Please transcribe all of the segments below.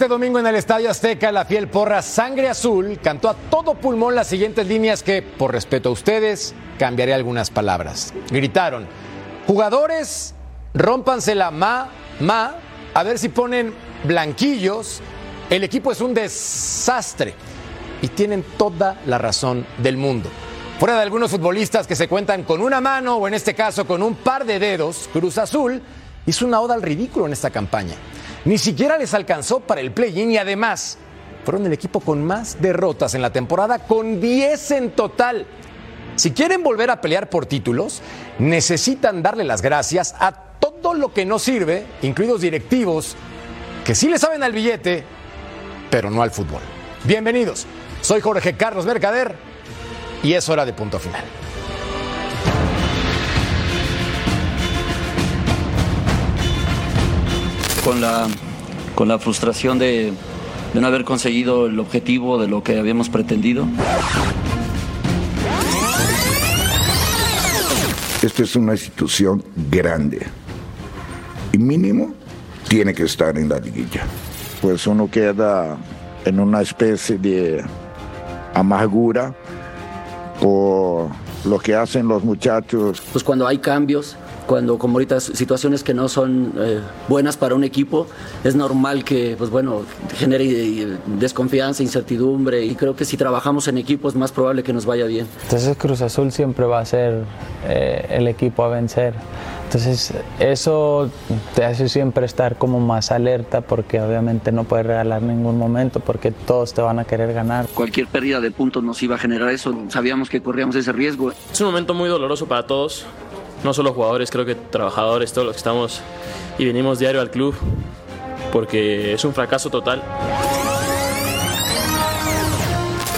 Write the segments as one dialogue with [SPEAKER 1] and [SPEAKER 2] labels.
[SPEAKER 1] Este domingo en el Estadio Azteca, la fiel porra Sangre Azul cantó a todo pulmón las siguientes líneas que, por respeto a ustedes, cambiaré algunas palabras. Gritaron, jugadores, rómpanse la ma, ma, a ver si ponen blanquillos, el equipo es un desastre. Y tienen toda la razón del mundo. Fuera de algunos futbolistas que se cuentan con una mano o en este caso con un par de dedos, Cruz Azul hizo una oda al ridículo en esta campaña. Ni siquiera les alcanzó para el play-in y además fueron el equipo con más derrotas en la temporada, con 10 en total. Si quieren volver a pelear por títulos, necesitan darle las gracias a todo lo que no sirve, incluidos directivos, que sí le saben al billete, pero no al fútbol. Bienvenidos, soy Jorge Carlos Mercader y es hora de punto final.
[SPEAKER 2] Con la, con la frustración de, de no haber conseguido el objetivo de lo que habíamos pretendido.
[SPEAKER 3] Esta es una institución grande y mínimo tiene que estar en la liguilla. Pues uno queda en una especie de amargura por lo que hacen los muchachos.
[SPEAKER 2] Pues cuando hay cambios, cuando como ahorita situaciones que no son eh, buenas para un equipo, es normal que pues bueno, genere eh, desconfianza, incertidumbre y creo que si trabajamos en equipo es más probable que nos vaya bien.
[SPEAKER 4] Entonces Cruz Azul siempre va a ser eh, el equipo a vencer. Entonces eso te hace siempre estar como más alerta porque obviamente no puedes regalar ningún momento porque todos te van a querer ganar.
[SPEAKER 2] Cualquier pérdida de puntos nos iba a generar eso, sabíamos que corríamos ese riesgo.
[SPEAKER 5] Es un momento muy doloroso para todos, no solo jugadores, creo que trabajadores, todos los que estamos y venimos diario al club, porque es un fracaso total.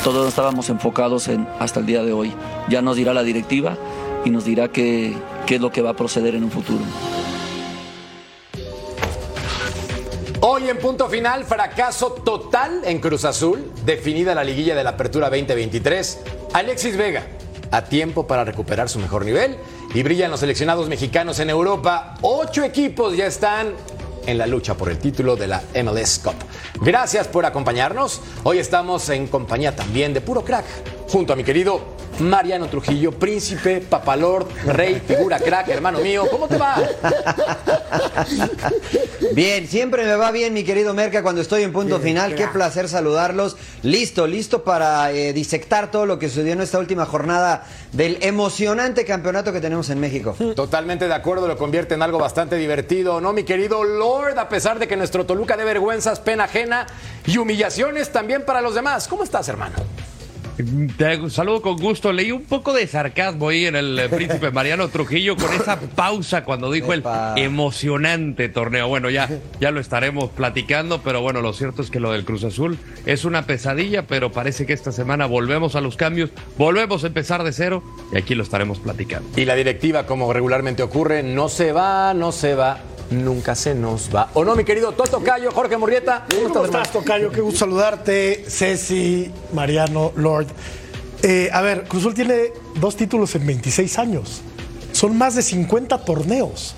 [SPEAKER 2] Todos estábamos enfocados en hasta el día de hoy. Ya nos dirá la directiva y nos dirá qué, qué es lo que va a proceder en un futuro.
[SPEAKER 1] Hoy en punto final, fracaso total en Cruz Azul, definida la liguilla de la Apertura 2023. Alexis Vega, a tiempo para recuperar su mejor nivel y brillan los seleccionados mexicanos en Europa. Ocho equipos ya están en la lucha por el título de la MLS Cup. Gracias por acompañarnos. Hoy estamos en compañía también de Puro Crack, junto a mi querido Mariano Trujillo, príncipe, papalord, rey, figura crack, hermano mío. ¿Cómo te va?
[SPEAKER 6] Bien, siempre me va bien, mi querido Merca, cuando estoy en punto final. Qué placer saludarlos. Listo, listo para eh, disectar todo lo que sucedió en esta última jornada del emocionante campeonato que tenemos en México.
[SPEAKER 1] Totalmente de acuerdo, lo convierte en algo bastante divertido, ¿no, mi querido Lord? A pesar de que nuestro Toluca de vergüenzas, pena ajena y humillaciones también para los demás. ¿Cómo estás, hermano?
[SPEAKER 7] Te saludo con gusto. Leí un poco de sarcasmo ahí en el eh, príncipe Mariano Trujillo con esa pausa cuando dijo el emocionante torneo. Bueno, ya, ya lo estaremos platicando, pero bueno, lo cierto es que lo del Cruz Azul es una pesadilla, pero parece que esta semana volvemos a los cambios, volvemos a empezar de cero y aquí lo estaremos platicando.
[SPEAKER 1] Y la directiva, como regularmente ocurre, no se va, no se va nunca se nos va. ¿O no, mi querido Toto Cayo, Jorge Murrieta?
[SPEAKER 8] ¿Cómo, ¿Cómo estás, Tocayo? Qué gusto saludarte, Ceci, Mariano, Lord. Eh, a ver, Cruzul tiene dos títulos en 26 años. Son más de 50 torneos.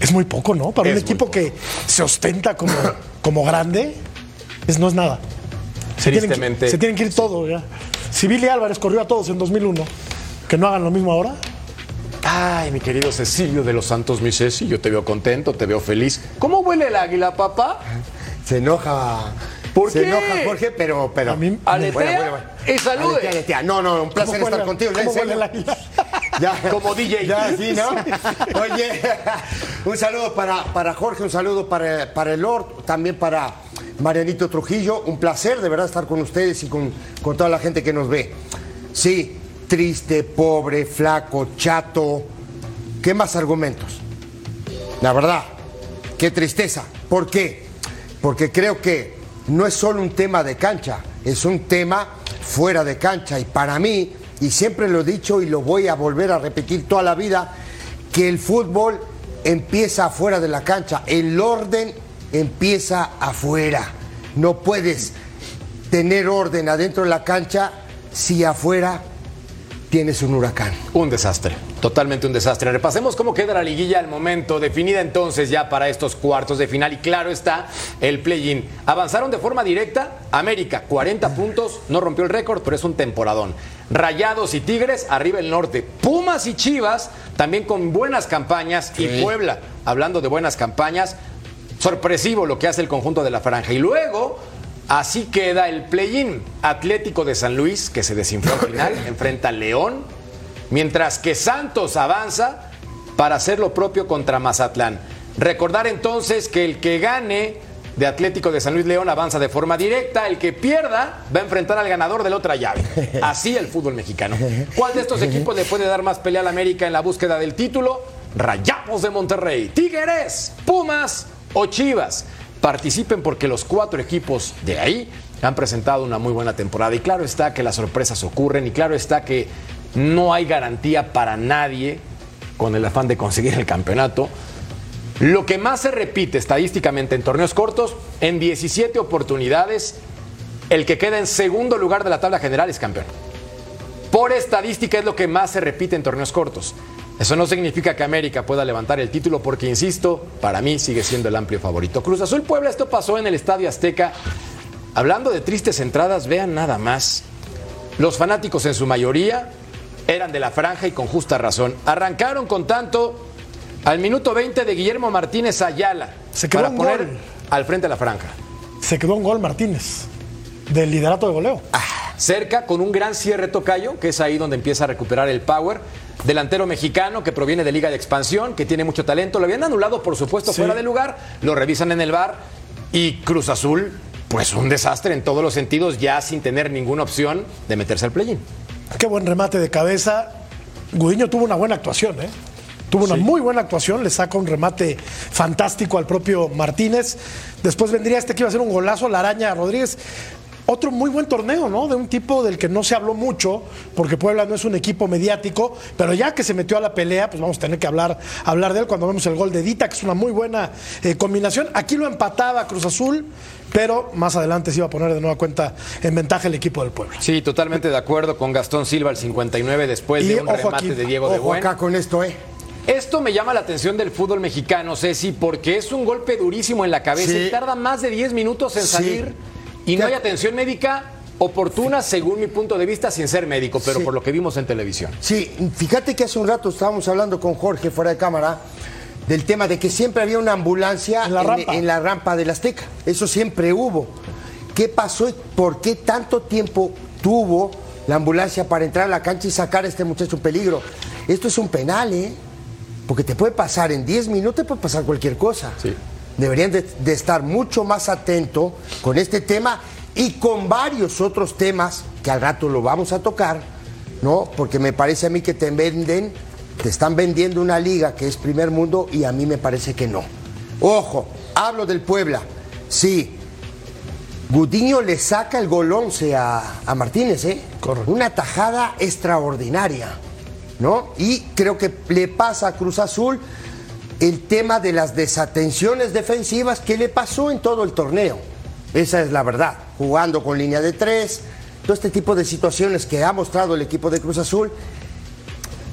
[SPEAKER 8] Es muy poco, ¿no? Para es un equipo que se ostenta como, como grande, es, no es nada. Se tienen, que, se tienen que ir todos ya. Si Billy Álvarez corrió a todos en 2001, que no hagan lo mismo ahora.
[SPEAKER 1] Ay, mi querido Cecilio de los Santos, mi Ceci, yo te veo contento, te veo feliz. ¿Cómo huele el águila, papá?
[SPEAKER 9] Se enoja.
[SPEAKER 1] ¿Por
[SPEAKER 9] se
[SPEAKER 1] qué?
[SPEAKER 9] enoja Jorge, pero, pero.
[SPEAKER 1] A mí, aletea
[SPEAKER 9] bueno, bueno, bueno.
[SPEAKER 1] y salude.
[SPEAKER 9] Aletea, aletea. No, no, un placer estar contigo.
[SPEAKER 8] ¿Cómo huele el águila?
[SPEAKER 1] Como DJ.
[SPEAKER 9] Ya, sí, ¿no? Oye, un saludo para, para Jorge, un saludo para, para el Lord, también para Marianito Trujillo. Un placer de verdad estar con ustedes y con, con toda la gente que nos ve. Sí, triste, pobre, flaco, chato. ¿Qué más argumentos? La verdad, qué tristeza. ¿Por qué? Porque creo que no es solo un tema de cancha, es un tema fuera de cancha. Y para mí, y siempre lo he dicho y lo voy a volver a repetir toda la vida, que el fútbol empieza afuera de la cancha, el orden empieza afuera. No puedes tener orden adentro de la cancha si afuera tienes un huracán.
[SPEAKER 1] Un desastre, totalmente un desastre. Repasemos cómo queda la liguilla al momento, definida entonces ya para estos cuartos de final. Y claro está el play-in. Avanzaron de forma directa. América, 40 puntos, no rompió el récord, pero es un temporadón. Rayados y Tigres, arriba el norte. Pumas y Chivas, también con buenas campañas. Y Puebla, hablando de buenas campañas, sorpresivo lo que hace el conjunto de la franja. Y luego Así queda el play-in. Atlético de San Luis, que se desinfló al final, enfrenta a León, mientras que Santos avanza para hacer lo propio contra Mazatlán. Recordar entonces que el que gane de Atlético de San Luis León avanza de forma directa, el que pierda va a enfrentar al ganador de la otra llave. Así el fútbol mexicano. ¿Cuál de estos equipos le puede dar más pelea al América en la búsqueda del título? Rayados de Monterrey, Tigres, Pumas o Chivas participen porque los cuatro equipos de ahí han presentado una muy buena temporada. Y claro está que las sorpresas ocurren y claro está que no hay garantía para nadie con el afán de conseguir el campeonato. Lo que más se repite estadísticamente en torneos cortos, en 17 oportunidades, el que queda en segundo lugar de la tabla general es campeón. Por estadística es lo que más se repite en torneos cortos. Eso no significa que América pueda levantar el título porque, insisto, para mí sigue siendo el amplio favorito. Cruz Azul Puebla, esto pasó en el Estadio Azteca. Hablando de tristes entradas, vean nada más. Los fanáticos en su mayoría eran de la franja y con justa razón. Arrancaron con tanto al minuto 20 de Guillermo Martínez Ayala
[SPEAKER 8] Se quedó
[SPEAKER 1] para
[SPEAKER 8] un
[SPEAKER 1] poner
[SPEAKER 8] gol.
[SPEAKER 1] al frente de la franja.
[SPEAKER 8] Se quedó un gol Martínez del liderato de goleo.
[SPEAKER 1] Cerca con un gran cierre tocayo, que es ahí donde empieza a recuperar el power. Delantero mexicano que proviene de Liga de Expansión, que tiene mucho talento. Lo habían anulado, por supuesto,
[SPEAKER 8] Sí.
[SPEAKER 1] fuera de lugar. Lo revisan en el bar. Y Cruz Azul, pues un desastre en todos los sentidos, ya sin tener ninguna opción de meterse al play-in.
[SPEAKER 8] Qué buen remate de cabeza. Gudiño tuvo una buena actuación, ¿eh? Tuvo una muy buena actuación, le saca un remate fantástico al propio Martínez. Después vendría este que iba a ser un golazo, la araña Rodríguez. Otro muy buen torneo, ¿no? De un tipo del que no se habló mucho, porque Puebla no es un equipo mediático, pero ya que se metió a la pelea, pues vamos a tener que hablar, hablar de él cuando vemos el gol de Dita, que es una muy buena eh, combinación. Aquí lo empataba Cruz Azul, pero más adelante se iba a poner de nueva cuenta en ventaja el equipo del Puebla.
[SPEAKER 1] Sí, totalmente de acuerdo con Gastón Silva, el 59, después
[SPEAKER 8] Y
[SPEAKER 1] de un remate
[SPEAKER 8] aquí,
[SPEAKER 1] de Diego de Buen.
[SPEAKER 9] acá con esto, ¿eh?
[SPEAKER 1] Esto me llama la atención del fútbol mexicano, Ceci, porque es un golpe durísimo en la cabeza
[SPEAKER 9] Sí.
[SPEAKER 1] y tarda más de 10 minutos en
[SPEAKER 9] Sí.
[SPEAKER 1] salir y no hay atención médica oportuna, según mi punto de vista, sin ser médico, pero
[SPEAKER 9] Sí.
[SPEAKER 1] por lo que vimos en televisión.
[SPEAKER 9] Sí, fíjate que hace un rato estábamos hablando con Jorge fuera de cámara del tema de que siempre había una ambulancia
[SPEAKER 8] En la rampa.
[SPEAKER 9] en la rampa del Azteca. Eso siempre hubo. ¿Qué pasó y por qué tanto tiempo tuvo la ambulancia para entrar a la cancha y sacar a este muchacho en peligro? Esto es un penal, ¿eh? Porque te puede pasar en 10 minutos, te puede pasar cualquier cosa.
[SPEAKER 1] Sí.
[SPEAKER 9] Deberían de, de estar mucho más atento con este tema y con varios otros temas que al rato lo vamos a tocar, ¿no? Porque me parece a mí que te venden, te están vendiendo una liga que es primer mundo y a mí me parece que no. Ojo, hablo del Puebla. Sí, Gudiño le saca el gol 11 a, a Martínez, ¿eh?
[SPEAKER 8] Correcto.
[SPEAKER 9] Una tajada extraordinaria, ¿no? Y creo que le pasa a Cruz Azul el tema de las desatenciones defensivas que le pasó en todo el torneo. Esa es la verdad. Jugando con línea de tres, todo este tipo de situaciones que ha mostrado el equipo de Cruz Azul,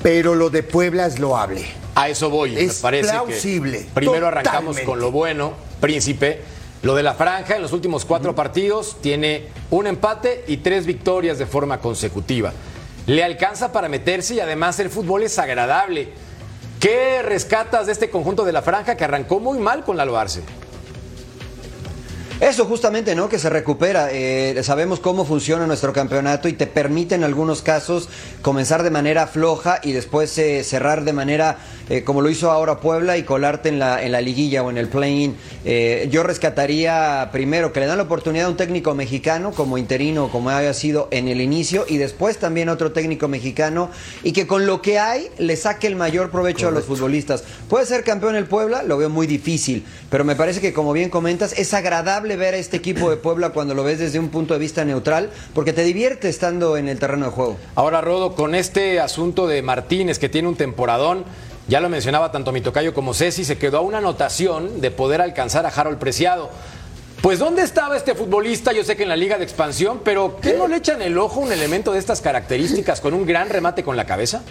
[SPEAKER 9] pero lo de Puebla es loable.
[SPEAKER 1] A eso voy,
[SPEAKER 9] Es
[SPEAKER 1] me parece
[SPEAKER 9] plausible,
[SPEAKER 1] que primero arrancamos con lo bueno, Príncipe. Lo de la franja en los últimos cuatro partidos tiene un empate y tres victorias de forma consecutiva. Le alcanza para meterse y además el fútbol es agradable. ¿Qué rescatas de este conjunto de la franja que arrancó muy mal con la Arce?
[SPEAKER 6] Eso justamente, ¿no? Que se recupera. Eh, sabemos cómo funciona nuestro campeonato y te permite en algunos casos comenzar de manera floja y después eh, cerrar de manera eh, como lo hizo ahora Puebla y colarte en la, en la liguilla o en el play-in. yo rescataría primero que le dan la oportunidad a un técnico mexicano como interino, como haya sido en el inicio, y después también otro técnico mexicano y que con lo que hay le saque el mayor provecho a los futbolistas. Puede ser campeón el Puebla, lo veo muy difícil, pero me parece que como bien comentas, es agradable ver a este equipo de Puebla cuando lo ves desde un punto de vista neutral, porque te divierte estando en el terreno de juego.
[SPEAKER 1] Ahora, Rodo, con este asunto de Martínez, que tiene un temporadón, ya lo mencionaba tanto mi tocayo como Ceci, se quedó a una anotación de poder alcanzar a Harold Preciado. Pues ¿dónde estaba este futbolista? Yo sé que en la liga de expansión, pero ¿qué no le echan el ojo un elemento de estas características con un gran remate con la cabeza?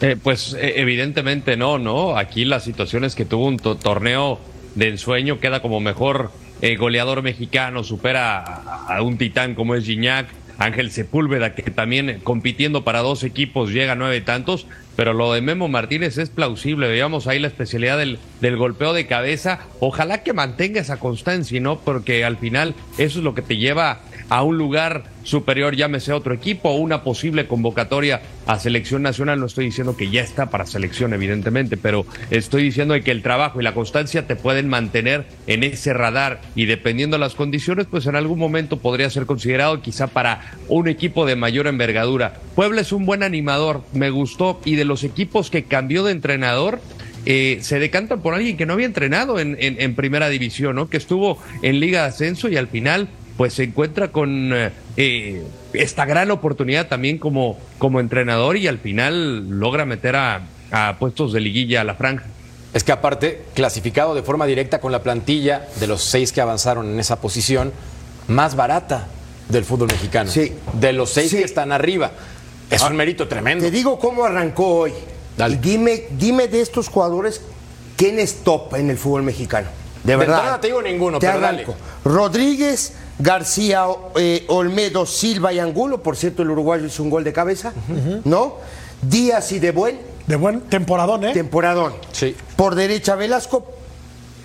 [SPEAKER 7] Eh, pues eh, evidentemente no, ¿no? Aquí la situación es que tuvo un torneo de ensueño, queda como mejor eh, goleador mexicano, supera a, un titán como es Gignac, Ángel Sepúlveda, que también eh, compitiendo para dos equipos llega a nueve tantos, pero lo de Memo Martínez es plausible. Veamos ahí la especialidad del, del, golpeo de cabeza. Ojalá que mantenga esa constancia, ¿no? Porque al final eso es lo que te lleva a un lugar superior, llámese otro equipo, o una posible convocatoria a selección nacional. No estoy diciendo que ya está para selección, evidentemente, pero estoy diciendo que el trabajo y la constancia te pueden mantener en ese radar y dependiendo de las condiciones, pues en algún momento podría ser considerado quizá para un equipo de mayor envergadura. Puebla es un buen animador, me gustó, y de los equipos que cambió de entrenador, eh, se decantan por alguien que no había entrenado en, en, primera división, ¿no? Que estuvo en Liga de Ascenso y al final pues se encuentra con eh, esta gran oportunidad también como, como entrenador y al final logra meter a, puestos de liguilla a la franja.
[SPEAKER 1] Es que aparte, clasificado de forma directa con la plantilla de los seis que avanzaron en esa posición, más barata del fútbol mexicano.
[SPEAKER 9] Sí.
[SPEAKER 1] De los seis que están arriba. Es un mérito tremendo.
[SPEAKER 9] Te digo cómo arrancó hoy. Dale. Dime, dime de estos jugadores quién es top en el fútbol mexicano. De verdad.
[SPEAKER 1] no te digo ninguno, pero dale.
[SPEAKER 9] Rodríguez, García, eh, Olmedo, Silva y Angulo. Por cierto, el uruguayo hizo un gol de cabeza, ¿no? Díaz y De Buen.
[SPEAKER 8] De buen temporadón, ¿eh?
[SPEAKER 9] Temporadón.
[SPEAKER 1] Sí.
[SPEAKER 9] Por derecha, Velasco,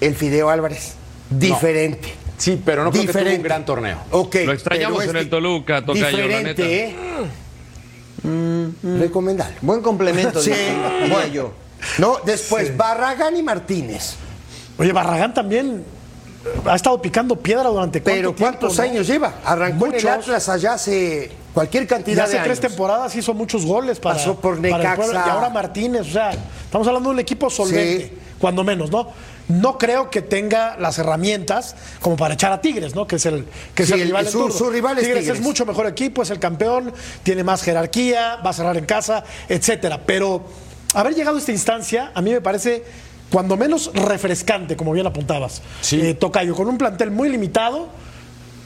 [SPEAKER 9] el Fideo Álvarez. Diferente.
[SPEAKER 1] Sí, pero no creo que tuvo un gran torneo.
[SPEAKER 9] Ok.
[SPEAKER 7] Lo extrañamos en el Toluca, Tocayo,
[SPEAKER 9] Diferente, ¿eh? Recomendable.
[SPEAKER 6] Buen complemento,
[SPEAKER 9] Sí.
[SPEAKER 6] diría yo.
[SPEAKER 9] No, después, Barragán y Martínez.
[SPEAKER 8] Oye, Barragán también ha estado picando piedra durante cuánto
[SPEAKER 9] Pero ¿cuántos
[SPEAKER 8] tiempo, no?
[SPEAKER 9] años lleva? Arrancó en el
[SPEAKER 8] Muchos.
[SPEAKER 9] Atlas allá hace cualquier
[SPEAKER 8] Ya
[SPEAKER 9] cantidad
[SPEAKER 8] hace
[SPEAKER 9] de
[SPEAKER 8] tres temporadas hizo muchos goles para,
[SPEAKER 9] Pasó por Necaxa.
[SPEAKER 8] Y ahora Martínez, o sea, estamos hablando de un equipo solvente,
[SPEAKER 9] Sí.
[SPEAKER 8] cuando menos, ¿no? No creo que tenga las herramientas como para echar a Tigres, ¿no? Que es el, que es
[SPEAKER 9] Sí,
[SPEAKER 8] el rival en
[SPEAKER 9] su rival es
[SPEAKER 8] Tigres,
[SPEAKER 9] Tigres.
[SPEAKER 8] es mucho mejor equipo, es el campeón, tiene más jerarquía, va a cerrar en casa, etcétera. Pero haber llegado a esta instancia, a mí me parece cuando menos refrescante, como bien apuntabas.
[SPEAKER 1] Sí.
[SPEAKER 8] Eh, Tocayo, con un plantel muy limitado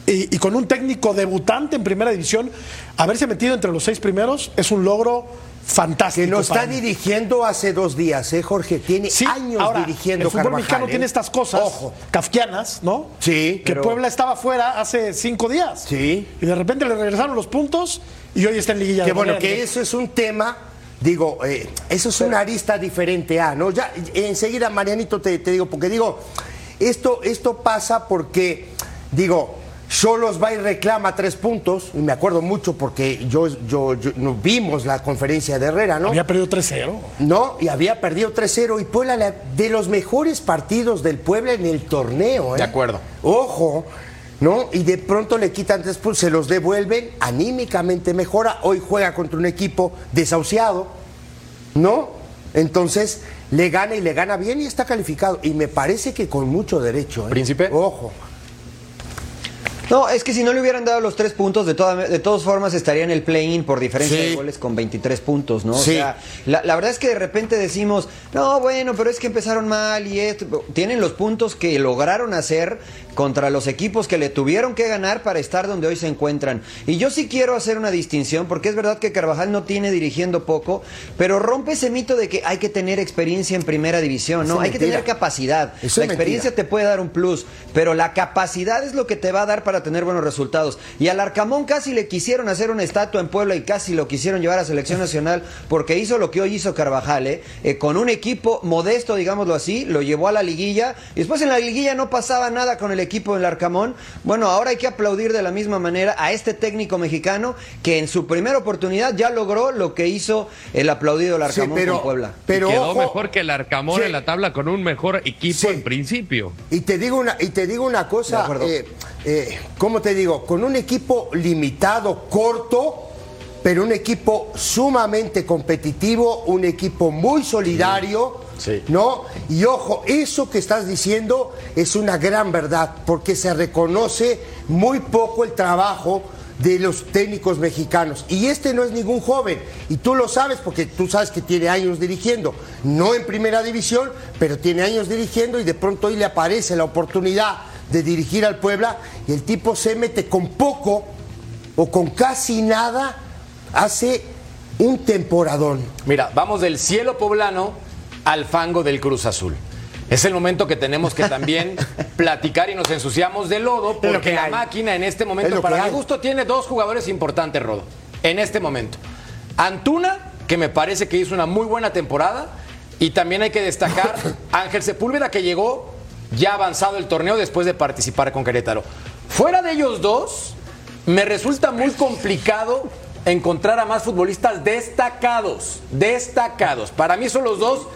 [SPEAKER 8] y, y con un técnico debutante en primera división, haberse metido entre los seis primeros es un logro fantástico.
[SPEAKER 9] Que lo está dirigiendo hace dos días, ¿eh, Jorge? Tiene
[SPEAKER 8] Sí,
[SPEAKER 9] años
[SPEAKER 8] ahora,
[SPEAKER 9] dirigiendo
[SPEAKER 8] el fútbol
[SPEAKER 9] Carvajal,
[SPEAKER 8] mexicano
[SPEAKER 9] ¿eh?
[SPEAKER 8] tiene estas cosas
[SPEAKER 9] Ojo.
[SPEAKER 8] kafkianas, ¿no?
[SPEAKER 9] Sí,
[SPEAKER 8] Que
[SPEAKER 9] pero-
[SPEAKER 8] Puebla estaba fuera hace cinco días.
[SPEAKER 9] Sí.
[SPEAKER 8] Y de repente le regresaron los puntos y hoy está en liguilla.
[SPEAKER 9] Que bueno, que eso es un tema, digo, eh, eso es una arista diferente a, ¿no? Ya enseguida, Marianito, te, te digo, porque digo, esto, esto pasa porque, digo, Solos va y reclama tres puntos, y me acuerdo mucho porque yo, yo, vimos la conferencia de Herrera, ¿no?
[SPEAKER 8] Había perdido 3-0.
[SPEAKER 9] No, y había perdido 3-0 y Puebla la- de los mejores partidos del Puebla en el torneo. ¿eh?
[SPEAKER 1] De acuerdo.
[SPEAKER 9] Ojo, ¿no? Y de pronto le quitan tres puntos, se los devuelven, anímicamente mejora. Hoy juega contra un equipo desahuciado, ¿no? Entonces le gana y le gana bien y está calificado. Y me parece que con mucho derecho. ¿eh?
[SPEAKER 1] Príncipe.
[SPEAKER 9] Ojo.
[SPEAKER 6] No, es que si no le hubieran dado los tres puntos, de, toda- de todas formas estaría en el play-in por diferencia
[SPEAKER 9] Sí.
[SPEAKER 6] de goles con 23 puntos, ¿no?
[SPEAKER 9] Sí.
[SPEAKER 6] O sea, la, la verdad es que de repente decimos, no, bueno, pero es que empezaron mal y esto. Tienen los puntos que lograron hacer contra los equipos que le tuvieron que ganar para estar donde hoy se encuentran. Y yo sí quiero hacer una distinción, porque es verdad que Carvajal no tiene dirigiendo poco, pero rompe ese mito de que hay que tener experiencia en primera división, ¿no?
[SPEAKER 9] Eso
[SPEAKER 6] hay que tener capacidad.
[SPEAKER 9] Eso
[SPEAKER 6] la experiencia
[SPEAKER 9] mentira.
[SPEAKER 6] te puede dar un plus, pero la capacidad es lo que te va a dar para para tener buenos resultados. Y al Arcamón casi le quisieron hacer una estatua en Puebla y casi lo quisieron llevar a selección nacional porque hizo lo que hoy hizo Carvajal, ¿eh? Eh, con un equipo modesto, digámoslo así, lo llevó a la liguilla y después en la liguilla no pasaba nada con el equipo del Arcamón. Bueno, ahora hay que aplaudir de la misma manera a este técnico mexicano que en su primera oportunidad ya logró lo que hizo el aplaudido del Arcamón
[SPEAKER 9] pero-
[SPEAKER 6] con Puebla.
[SPEAKER 9] pero
[SPEAKER 7] Quedó
[SPEAKER 9] ojo-
[SPEAKER 7] mejor que el Arcamón
[SPEAKER 9] Sí.
[SPEAKER 7] en la tabla con un mejor equipo
[SPEAKER 9] Sí.
[SPEAKER 7] en principio.
[SPEAKER 9] Y te digo una, y te digo una cosa, eh, eh, ¿cómo te digo? Con un equipo limitado, corto, pero un equipo sumamente competitivo, un equipo muy solidario,
[SPEAKER 1] Sí.
[SPEAKER 9] ¿no? Y ojo, eso que estás diciendo es una gran verdad, porque se reconoce muy poco el trabajo de los técnicos mexicanos. Y este no es ningún joven, y tú lo sabes porque tú sabes que tiene años dirigiendo, no en primera división, pero tiene años dirigiendo y de pronto hoy le aparece la oportunidad de dirigir al Puebla y el tipo se mete con poco o con casi nada, hace un temporadón.
[SPEAKER 1] Mira, vamos del cielo poblano al fango del Cruz Azul. Es el momento que tenemos que también platicar y nos ensuciamos de lodo
[SPEAKER 9] lo
[SPEAKER 1] porque
[SPEAKER 9] que
[SPEAKER 1] la
[SPEAKER 9] hay.
[SPEAKER 1] máquina en este
[SPEAKER 9] Es
[SPEAKER 1] momento, para mi gusto, tiene dos jugadores importantes, Rodo. En este momento. Antuna, que me parece que hizo una muy buena temporada. Y también hay que destacar Ángel Sepúlveda, que llegó ya avanzado el torneo después de participar con Querétaro. Fuera de ellos dos, me resulta muy complicado encontrar a más futbolistas destacados. Destacados. Para mí son los dos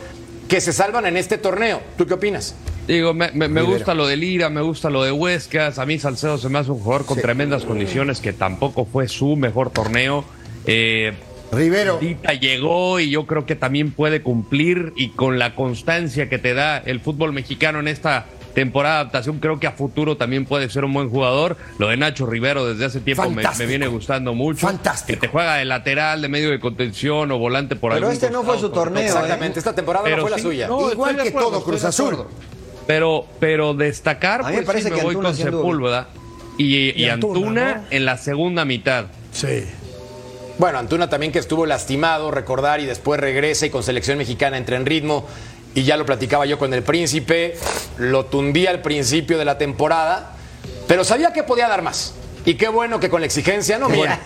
[SPEAKER 1] que se salvan en este torneo. ¿Tú qué opinas?
[SPEAKER 7] Digo, me, me- me gusta lo de Lira, me gusta lo de Huescas. A mí Salcedo se me hace un jugador con tremendas condiciones que tampoco fue su mejor torneo. Eh,
[SPEAKER 9] Rivero.
[SPEAKER 7] Dita llegó y yo creo que también puede cumplir y con la constancia que te da el fútbol mexicano en esta temporada de adaptación, creo que a futuro también puede ser un buen jugador. Lo de Nacho Rivero desde hace tiempo me, viene gustando mucho.
[SPEAKER 9] Fantástico.
[SPEAKER 7] Que te juega de lateral, de medio de contención o volante por
[SPEAKER 6] Pero
[SPEAKER 7] algún
[SPEAKER 6] este no fue su torneo, ¿eh?
[SPEAKER 1] Exactamente. Esta temporada no
[SPEAKER 7] Pero
[SPEAKER 1] fue la suya.
[SPEAKER 7] no,
[SPEAKER 9] Igual que
[SPEAKER 7] acuerdo,
[SPEAKER 9] todo Cruz Azul.
[SPEAKER 7] Pero, pero destacar,
[SPEAKER 6] A mí me
[SPEAKER 7] pues
[SPEAKER 6] parece
[SPEAKER 7] sí, me
[SPEAKER 6] que
[SPEAKER 7] voy
[SPEAKER 6] Antuna
[SPEAKER 7] con Sepúlveda y, y
[SPEAKER 8] Y Antuna,
[SPEAKER 7] Antuna,
[SPEAKER 8] ¿no?
[SPEAKER 7] en la segunda mitad.
[SPEAKER 8] Sí.
[SPEAKER 1] Bueno, Antuna también que estuvo lastimado, recordar, y después regresa y con selección mexicana entra en ritmo. Y ya lo platicaba yo con el príncipe, lo tundía al principio de la temporada, pero sabía que podía dar más. Y qué bueno que con la exigencia, no mía,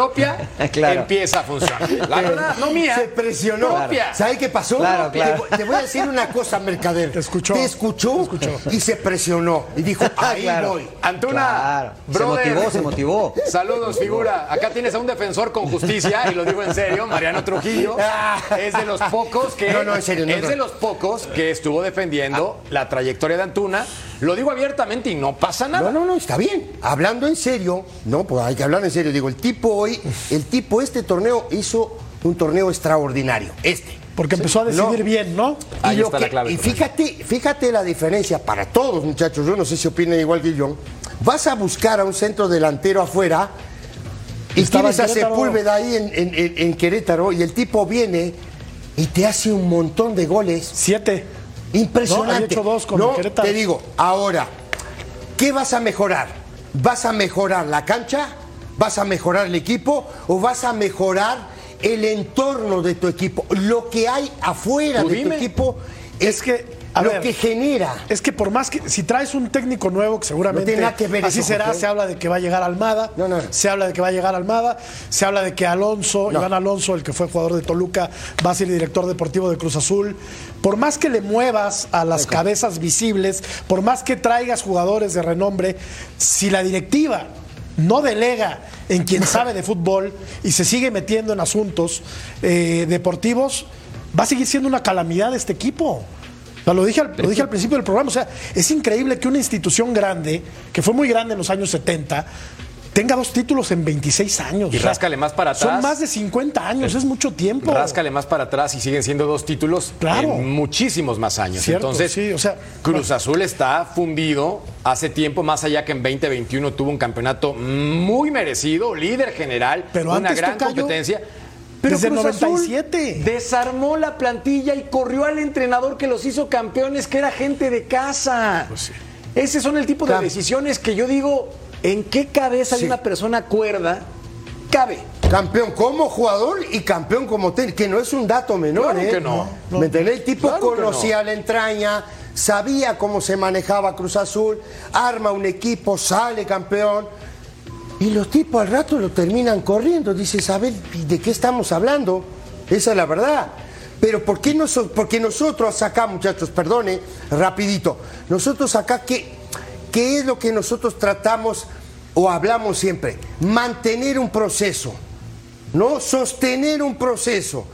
[SPEAKER 1] propia,
[SPEAKER 6] Claro.
[SPEAKER 1] empieza a funcionar. La verdad, no mía.
[SPEAKER 9] Se presionó.
[SPEAKER 1] Propia.
[SPEAKER 9] ¿Sabes qué pasó?
[SPEAKER 6] Claro, claro.
[SPEAKER 9] Te, te voy a decir una cosa, Mercader.
[SPEAKER 8] Te escuchó.
[SPEAKER 9] Te escuchó,
[SPEAKER 8] Te escuchó.
[SPEAKER 9] y se presionó. Y dijo, ahí
[SPEAKER 6] Claro.
[SPEAKER 9] voy.
[SPEAKER 1] Antuna,
[SPEAKER 6] Claro. Se
[SPEAKER 1] brother.
[SPEAKER 6] motivó, se motivó.
[SPEAKER 1] Saludos, figura. Acá tienes a un defensor con justicia, y lo digo en serio, Mariano Trujillo. Es de los pocos que.
[SPEAKER 9] No, no, en serio, no,
[SPEAKER 1] es de los pocos que estuvo defendiendo la trayectoria de Antuna. Lo digo abiertamente y no pasa nada.
[SPEAKER 9] No, no, no, está bien. Hablando en serio, no, pues hay que hablar en serio. Digo, el tipo hoy, el tipo este torneo hizo un torneo extraordinario. Este.
[SPEAKER 8] Porque empezó a decidir
[SPEAKER 9] No.
[SPEAKER 8] bien, ¿no?
[SPEAKER 1] Ahí
[SPEAKER 9] y
[SPEAKER 1] está
[SPEAKER 9] que-
[SPEAKER 1] la clave,
[SPEAKER 9] y fíjate, fíjate la diferencia para todos, muchachos. Yo no sé si opinan igual que yo. Vas a buscar a un centro delantero afuera y
[SPEAKER 8] Estaba
[SPEAKER 9] tienes
[SPEAKER 8] en
[SPEAKER 9] a. Sepúlveda ahí en, en- en- en Querétaro y el tipo viene y te hace un montón de goles.
[SPEAKER 8] Siete.
[SPEAKER 9] Impresionante.
[SPEAKER 8] No, hecho dos con
[SPEAKER 9] No,
[SPEAKER 8] Querétaro.
[SPEAKER 9] Te digo, ahora, ¿qué vas a mejorar? ¿Vas a mejorar la cancha? ¿Vas a mejorar el equipo? ¿O vas a mejorar el entorno de tu equipo? Lo que hay afuera de
[SPEAKER 1] dime.
[SPEAKER 9] tu equipo es,
[SPEAKER 8] Es que, a
[SPEAKER 9] lo
[SPEAKER 8] ver,
[SPEAKER 9] que genera.
[SPEAKER 8] Es que por más que si traes un técnico nuevo que seguramente
[SPEAKER 9] No que ver
[SPEAKER 8] así
[SPEAKER 9] eso,
[SPEAKER 8] será, se habla de que va a llegar Almada,
[SPEAKER 9] No, no.
[SPEAKER 8] se habla de que va a llegar Almada, se habla de que Alonso. Iván Alonso, el que fue jugador de Toluca, va a ser el director deportivo de Cruz Azul. Por más que le muevas a las cabezas visibles, por más que traigas jugadores de renombre, si la directiva no delega en quien sabe de fútbol y se sigue metiendo en asuntos eh, deportivos, va a seguir siendo una calamidad este equipo. O sea, lo, dije al, lo dije al principio del programa, o sea, es increíble que una institución grande, que fue muy grande en los años 70, tenga dos títulos en 26 años.
[SPEAKER 1] Y
[SPEAKER 8] O sea,
[SPEAKER 1] ráscale más para
[SPEAKER 8] Son
[SPEAKER 1] atrás.
[SPEAKER 8] más de 50 años, es mucho tiempo.
[SPEAKER 1] Ráscale más para atrás y siguen siendo dos títulos
[SPEAKER 8] Claro.
[SPEAKER 1] en muchísimos más años.
[SPEAKER 8] Cierto,
[SPEAKER 1] Entonces,
[SPEAKER 8] sí, o sea,
[SPEAKER 1] Cruz Azul está fundido hace tiempo, más allá que en 2021 tuvo un campeonato muy merecido, líder general,
[SPEAKER 8] Pero
[SPEAKER 1] una gran
[SPEAKER 8] Tocayo,
[SPEAKER 1] competencia. Pero
[SPEAKER 8] desde
[SPEAKER 1] Cruz Azul
[SPEAKER 8] 97.
[SPEAKER 1] desarmó la plantilla y corrió al entrenador que los hizo campeones, que era gente de casa.
[SPEAKER 8] Pues
[SPEAKER 1] Ese son el tipo de
[SPEAKER 9] Claro.
[SPEAKER 1] decisiones que yo digo, ¿en qué cabeza
[SPEAKER 9] Sí.
[SPEAKER 1] de una persona cuerda cabe?
[SPEAKER 9] Campeón como jugador y campeón como técnico, que no es un dato menor,
[SPEAKER 1] Claro
[SPEAKER 9] ¿eh?
[SPEAKER 1] que no.
[SPEAKER 9] ¿Me entendés? El tipo
[SPEAKER 1] Claro que
[SPEAKER 9] conocía la entraña, sabía cómo se manejaba Cruz Azul, arma un equipo, sale campeón. Y los tipos al rato lo terminan corriendo. Dices, a ver, ¿de qué estamos hablando? Esa es la verdad. Pero ¿por qué nosotros, porque nosotros acá, muchachos, perdone, rapidito, nosotros acá, ¿qué, ¿qué es lo que nosotros tratamos o hablamos siempre? Mantener un proceso, ¿no? Sostener un proceso.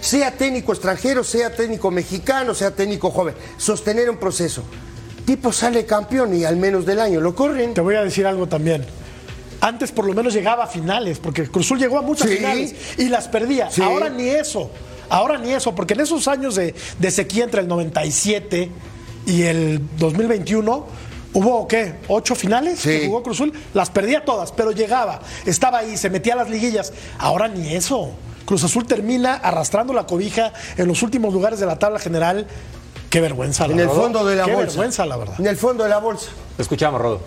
[SPEAKER 9] Sea técnico extranjero, sea técnico mexicano, sea técnico joven. Sostener un proceso. Tipo sale campeón y al menos del año lo corren.
[SPEAKER 8] Te voy a decir algo también. Antes por lo menos llegaba a finales, porque Cruzul llegó a muchas
[SPEAKER 9] Sí.
[SPEAKER 8] finales y las perdía.
[SPEAKER 9] Sí.
[SPEAKER 8] Ahora ni eso. Ahora ni eso, porque en esos años de, de sequía entre el 97 y el 2021 hubo, ¿qué? ¿Ocho finales
[SPEAKER 9] Sí.
[SPEAKER 8] que jugó Cruzul? Las perdía todas, pero llegaba, estaba ahí, se metía a las liguillas. Ahora ni eso. Cruz Azul termina arrastrando la cobija en los últimos lugares de la tabla general. Qué vergüenza, la
[SPEAKER 9] En el
[SPEAKER 8] verdad.
[SPEAKER 9] fondo de la
[SPEAKER 8] Qué
[SPEAKER 9] bolsa.
[SPEAKER 8] vergüenza, la verdad.
[SPEAKER 9] En el fondo de la bolsa.
[SPEAKER 1] Escuchamos, Rodo.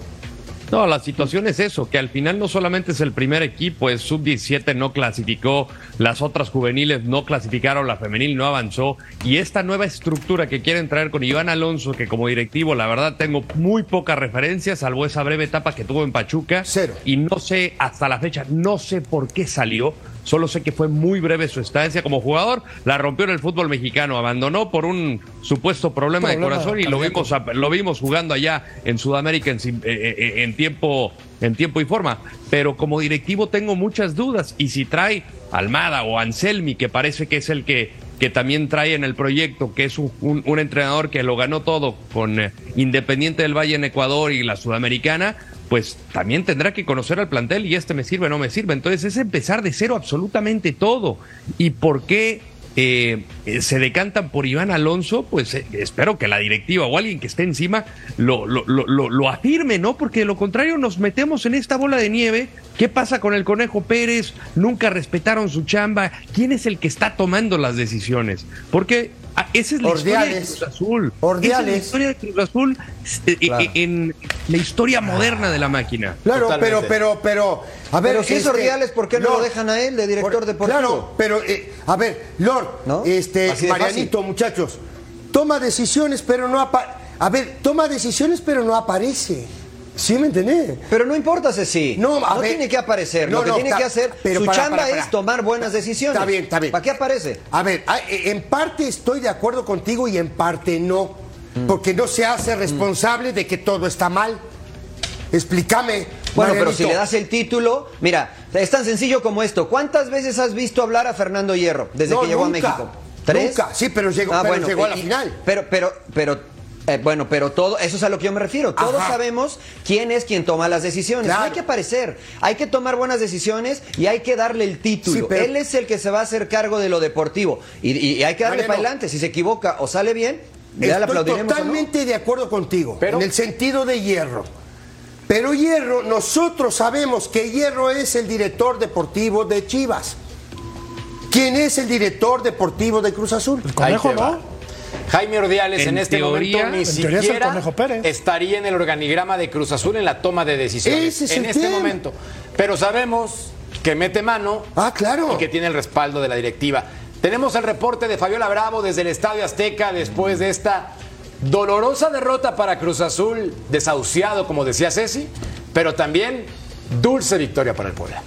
[SPEAKER 7] No, la situación es eso, que al final no solamente es el primer equipo, es sub-17 no clasificó, las otras juveniles no clasificaron, la femenil no avanzó, y esta nueva estructura que quieren traer con Iván Alonso, que como directivo la verdad tengo muy pocas referencias, salvo esa breve etapa que tuvo en Pachuca,
[SPEAKER 9] Cero.
[SPEAKER 7] y no sé hasta la fecha, no sé por qué salió, solo sé que fue muy breve su estancia como jugador, la rompió en el fútbol mexicano, abandonó por un supuesto problema, de corazón y lo vimos a- lo vimos jugando allá en Sudamérica en, sim- eh, eh, en tiempo en tiempo y forma. Pero como directivo tengo muchas dudas y si trae Almada o Anselmi que parece que es el que que también trae en el proyecto que es un, un- entrenador que lo ganó todo con eh, Independiente del Valle en Ecuador y la Sudamericana pues también tendrá que conocer al plantel y este me sirve no me sirve entonces es empezar de cero absolutamente todo y por qué eh, se decantan por Iván Alonso, pues eh, espero que la directiva o alguien que esté encima lo, lo, lo, lo- lo afirme, ¿no? Porque de lo contrario nos metemos en esta bola de nieve. ¿Qué pasa con el Conejo Pérez? Nunca respetaron su chamba. ¿Quién es el que está tomando las decisiones? Porque ah, esa es la historia de. Cruz Azul.
[SPEAKER 9] Ordiales.
[SPEAKER 7] Esa es la historia de Cruz Azul eh, eh,
[SPEAKER 6] Claro.
[SPEAKER 7] en la historia moderna de la máquina.
[SPEAKER 9] Claro,
[SPEAKER 1] Totalmente.
[SPEAKER 9] pero, pero, pero, a ver.
[SPEAKER 6] Pero si es
[SPEAKER 9] este,
[SPEAKER 6] Ordiales, ¿por qué no lo
[SPEAKER 9] Lord,
[SPEAKER 6] dejan a él de director
[SPEAKER 9] por-
[SPEAKER 6] deportivo?
[SPEAKER 9] Claro, pero, eh, a ver, Lord,
[SPEAKER 6] ¿No?
[SPEAKER 9] este, Marianito, muchachos, toma decisiones, pero no apa A ver, toma decisiones, pero no aparece. ¿Sí me entendés?
[SPEAKER 6] Pero no importa, Ceci.
[SPEAKER 9] No, ver.
[SPEAKER 6] tiene que aparecer.
[SPEAKER 9] No,
[SPEAKER 6] Lo que
[SPEAKER 9] no,
[SPEAKER 6] tiene que hacer,
[SPEAKER 9] pero
[SPEAKER 6] su
[SPEAKER 9] para,
[SPEAKER 6] chamba
[SPEAKER 9] para, para.
[SPEAKER 6] es tomar buenas decisiones.
[SPEAKER 9] Está bien, está bien.
[SPEAKER 6] ¿Para qué aparece?
[SPEAKER 9] A ver, eh, en parte estoy de acuerdo contigo y en parte no.
[SPEAKER 6] Mm.
[SPEAKER 9] Porque no se hace responsable de que todo está mal. Explícame.
[SPEAKER 6] Bueno, pero si le das el título, mira, es tan sencillo como esto. ¿Cuántas veces has visto hablar a Fernando Hierro desde
[SPEAKER 9] No,
[SPEAKER 6] que llegó
[SPEAKER 9] nunca.
[SPEAKER 6] a México? ¿Tres? Ah,
[SPEAKER 9] Nunca. Sí, pero llegó- pero llegó a la final.
[SPEAKER 6] Pero, pero, pero, eh, bueno, pero todo, eso es a lo que yo me refiero. Todos
[SPEAKER 9] Ajá.
[SPEAKER 6] sabemos quién es quien toma las decisiones.
[SPEAKER 9] Claro.
[SPEAKER 6] No hay que aparecer, hay que tomar buenas decisiones y hay que darle el título.
[SPEAKER 9] Sí, pero-
[SPEAKER 6] Él es el que se va a hacer cargo de lo deportivo y, y- y hay que darle para adelante. Si se equivoca o sale bien, ya le
[SPEAKER 9] Estoy
[SPEAKER 6] aplaudiremos. o no.
[SPEAKER 9] totalmente de acuerdo contigo,
[SPEAKER 1] Pero-
[SPEAKER 9] en el sentido de Hierro. Pero Hierro, nosotros sabemos que Hierro es el director deportivo de Chivas. ¿Quién es el director deportivo de Cruz Azul?
[SPEAKER 8] El conejo. ¿no?
[SPEAKER 1] Jaime Ordiales en,
[SPEAKER 7] En
[SPEAKER 1] este
[SPEAKER 7] teoría-
[SPEAKER 1] momento ni
[SPEAKER 8] En teoría es el
[SPEAKER 1] siquiera
[SPEAKER 8] Conejo Pérez.
[SPEAKER 1] estaría en el organigrama de Cruz Azul en la toma de decisiones.
[SPEAKER 9] Es
[SPEAKER 1] en este
[SPEAKER 9] tema.
[SPEAKER 1] momento. Pero sabemos que mete mano
[SPEAKER 9] Ah, claro.
[SPEAKER 1] y que tiene el respaldo de la directiva. Tenemos el reporte de Fabiola Bravo desde el Estadio Azteca después de esta dolorosa derrota para Cruz Azul, desahuciado, como decía Ceci, pero también dulce victoria para el Puebla.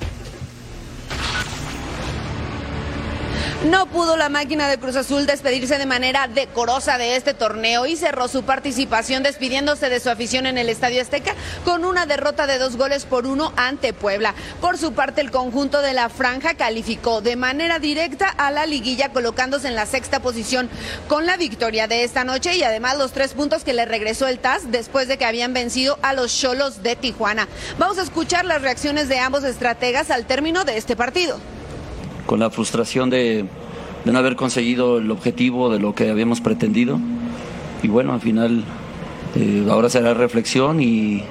[SPEAKER 10] No pudo la máquina de Cruz Azul despedirse de manera decorosa de este torneo y cerró su participación despidiéndose de su afición en el Estadio Azteca con una derrota de dos goles por uno ante Puebla. Por su parte, el conjunto de la franja calificó de manera directa a la liguilla colocándose en la sexta posición con la victoria de esta noche y además los tres puntos que le regresó el TAS después de que habían vencido a los Cholos de Tijuana. Vamos a escuchar las reacciones de ambos estrategas al término de este partido.
[SPEAKER 2] Con la frustración de, de no haber conseguido el objetivo de lo que habíamos pretendido. Y bueno, al final eh, ahora será reflexión y,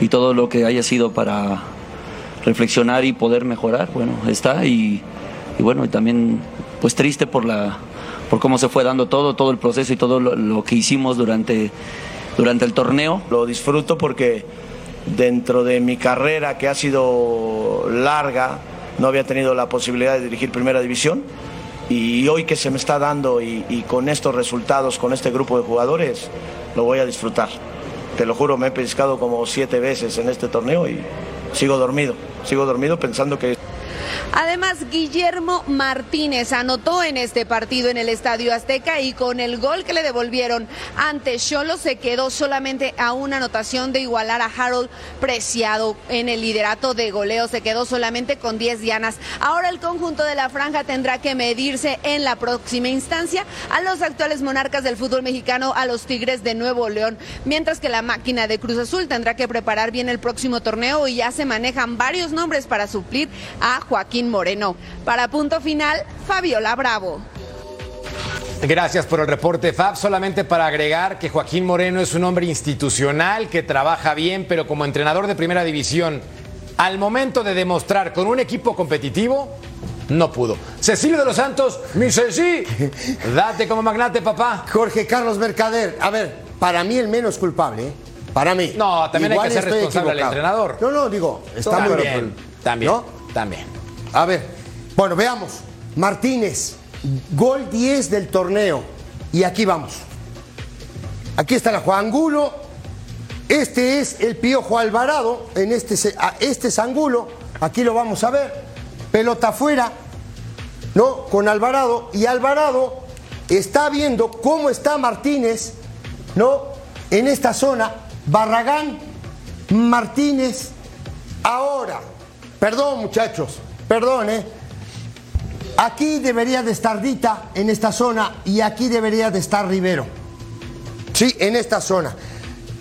[SPEAKER 2] y todo lo que haya sido para reflexionar y poder mejorar, bueno, está y, y bueno, y también pues triste por la por cómo se fue dando todo, todo el proceso y todo lo, lo que hicimos durante, durante el torneo.
[SPEAKER 11] Lo disfruto porque dentro de mi carrera que ha sido larga, no había tenido la posibilidad de dirigir primera división y hoy que se me está dando y, con estos resultados, con este grupo de jugadores, lo voy a disfrutar. Te lo juro, me he pescado como siete veces en este torneo y sigo dormido, sigo dormido pensando que...
[SPEAKER 10] Además, Guillermo Martínez anotó en este partido en el Estadio Azteca y con el gol que le devolvieron ante Cholo se quedó solamente a una anotación de igualar a Harold Preciado en el liderato de goleo. Se quedó solamente con 10 dianas. Ahora el conjunto de la franja tendrá que medirse en la próxima instancia a los actuales monarcas del fútbol mexicano, a los Tigres de Nuevo León, mientras que la máquina de Cruz Azul tendrá que preparar bien el próximo torneo y ya se manejan varios nombres para suplir a Joaquín Moreno. Para punto final, Fabiola Bravo.
[SPEAKER 1] Gracias por el reporte, Fab. Solamente para agregar que Joaquín Moreno es un hombre institucional que trabaja bien, pero como entrenador de primera división, al momento de demostrar con un equipo competitivo, no pudo. Cecilio de los Santos, mi Ceci, date como magnate, papá.
[SPEAKER 9] Jorge Carlos Mercader, a ver, para mí el menos culpable, ¿eh? Para mí.
[SPEAKER 1] No, también hay que ser responsable al entrenador.
[SPEAKER 9] No, no, digo, está muy
[SPEAKER 1] También, también,
[SPEAKER 9] ¿No?
[SPEAKER 1] también.
[SPEAKER 9] A ver, bueno, veamos. Martínez, gol 10 del torneo. Y aquí vamos. Aquí está la Juan Angulo. Este es el Piojo Alvarado. En este, este es Angulo. Aquí lo vamos a ver. Pelota afuera. ¿No? Con Alvarado. Y Alvarado está viendo cómo está Martínez. ¿No? En esta zona. Barragán. Martínez. Ahora. Perdón, muchachos. Perdón. Aquí debería de estar Dita en esta zona y aquí debería de estar Rivero. Sí, en esta zona.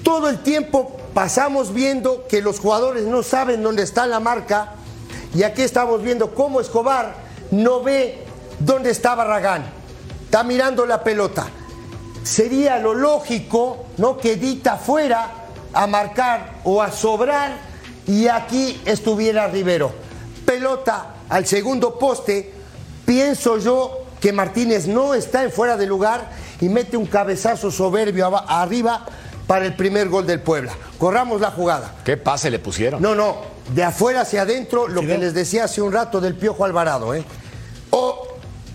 [SPEAKER 9] Todo el tiempo pasamos viendo que los jugadores no saben dónde está la marca y aquí estamos viendo cómo Escobar no ve dónde está Barragán. Está mirando la pelota. Sería lo lógico, ¿no? Que Dita fuera a marcar o a sobrar y aquí estuviera Rivero. Pelota al segundo poste. Pienso yo que Martínez no está en fuera de lugar y mete un cabezazo soberbio arriba para el primer gol del Puebla. Corramos la jugada.
[SPEAKER 1] ¿Qué pase le pusieron?
[SPEAKER 9] No, no, de afuera hacia adentro, lo que les decía hace un rato del Piojo Alvarado. ¿eh? O,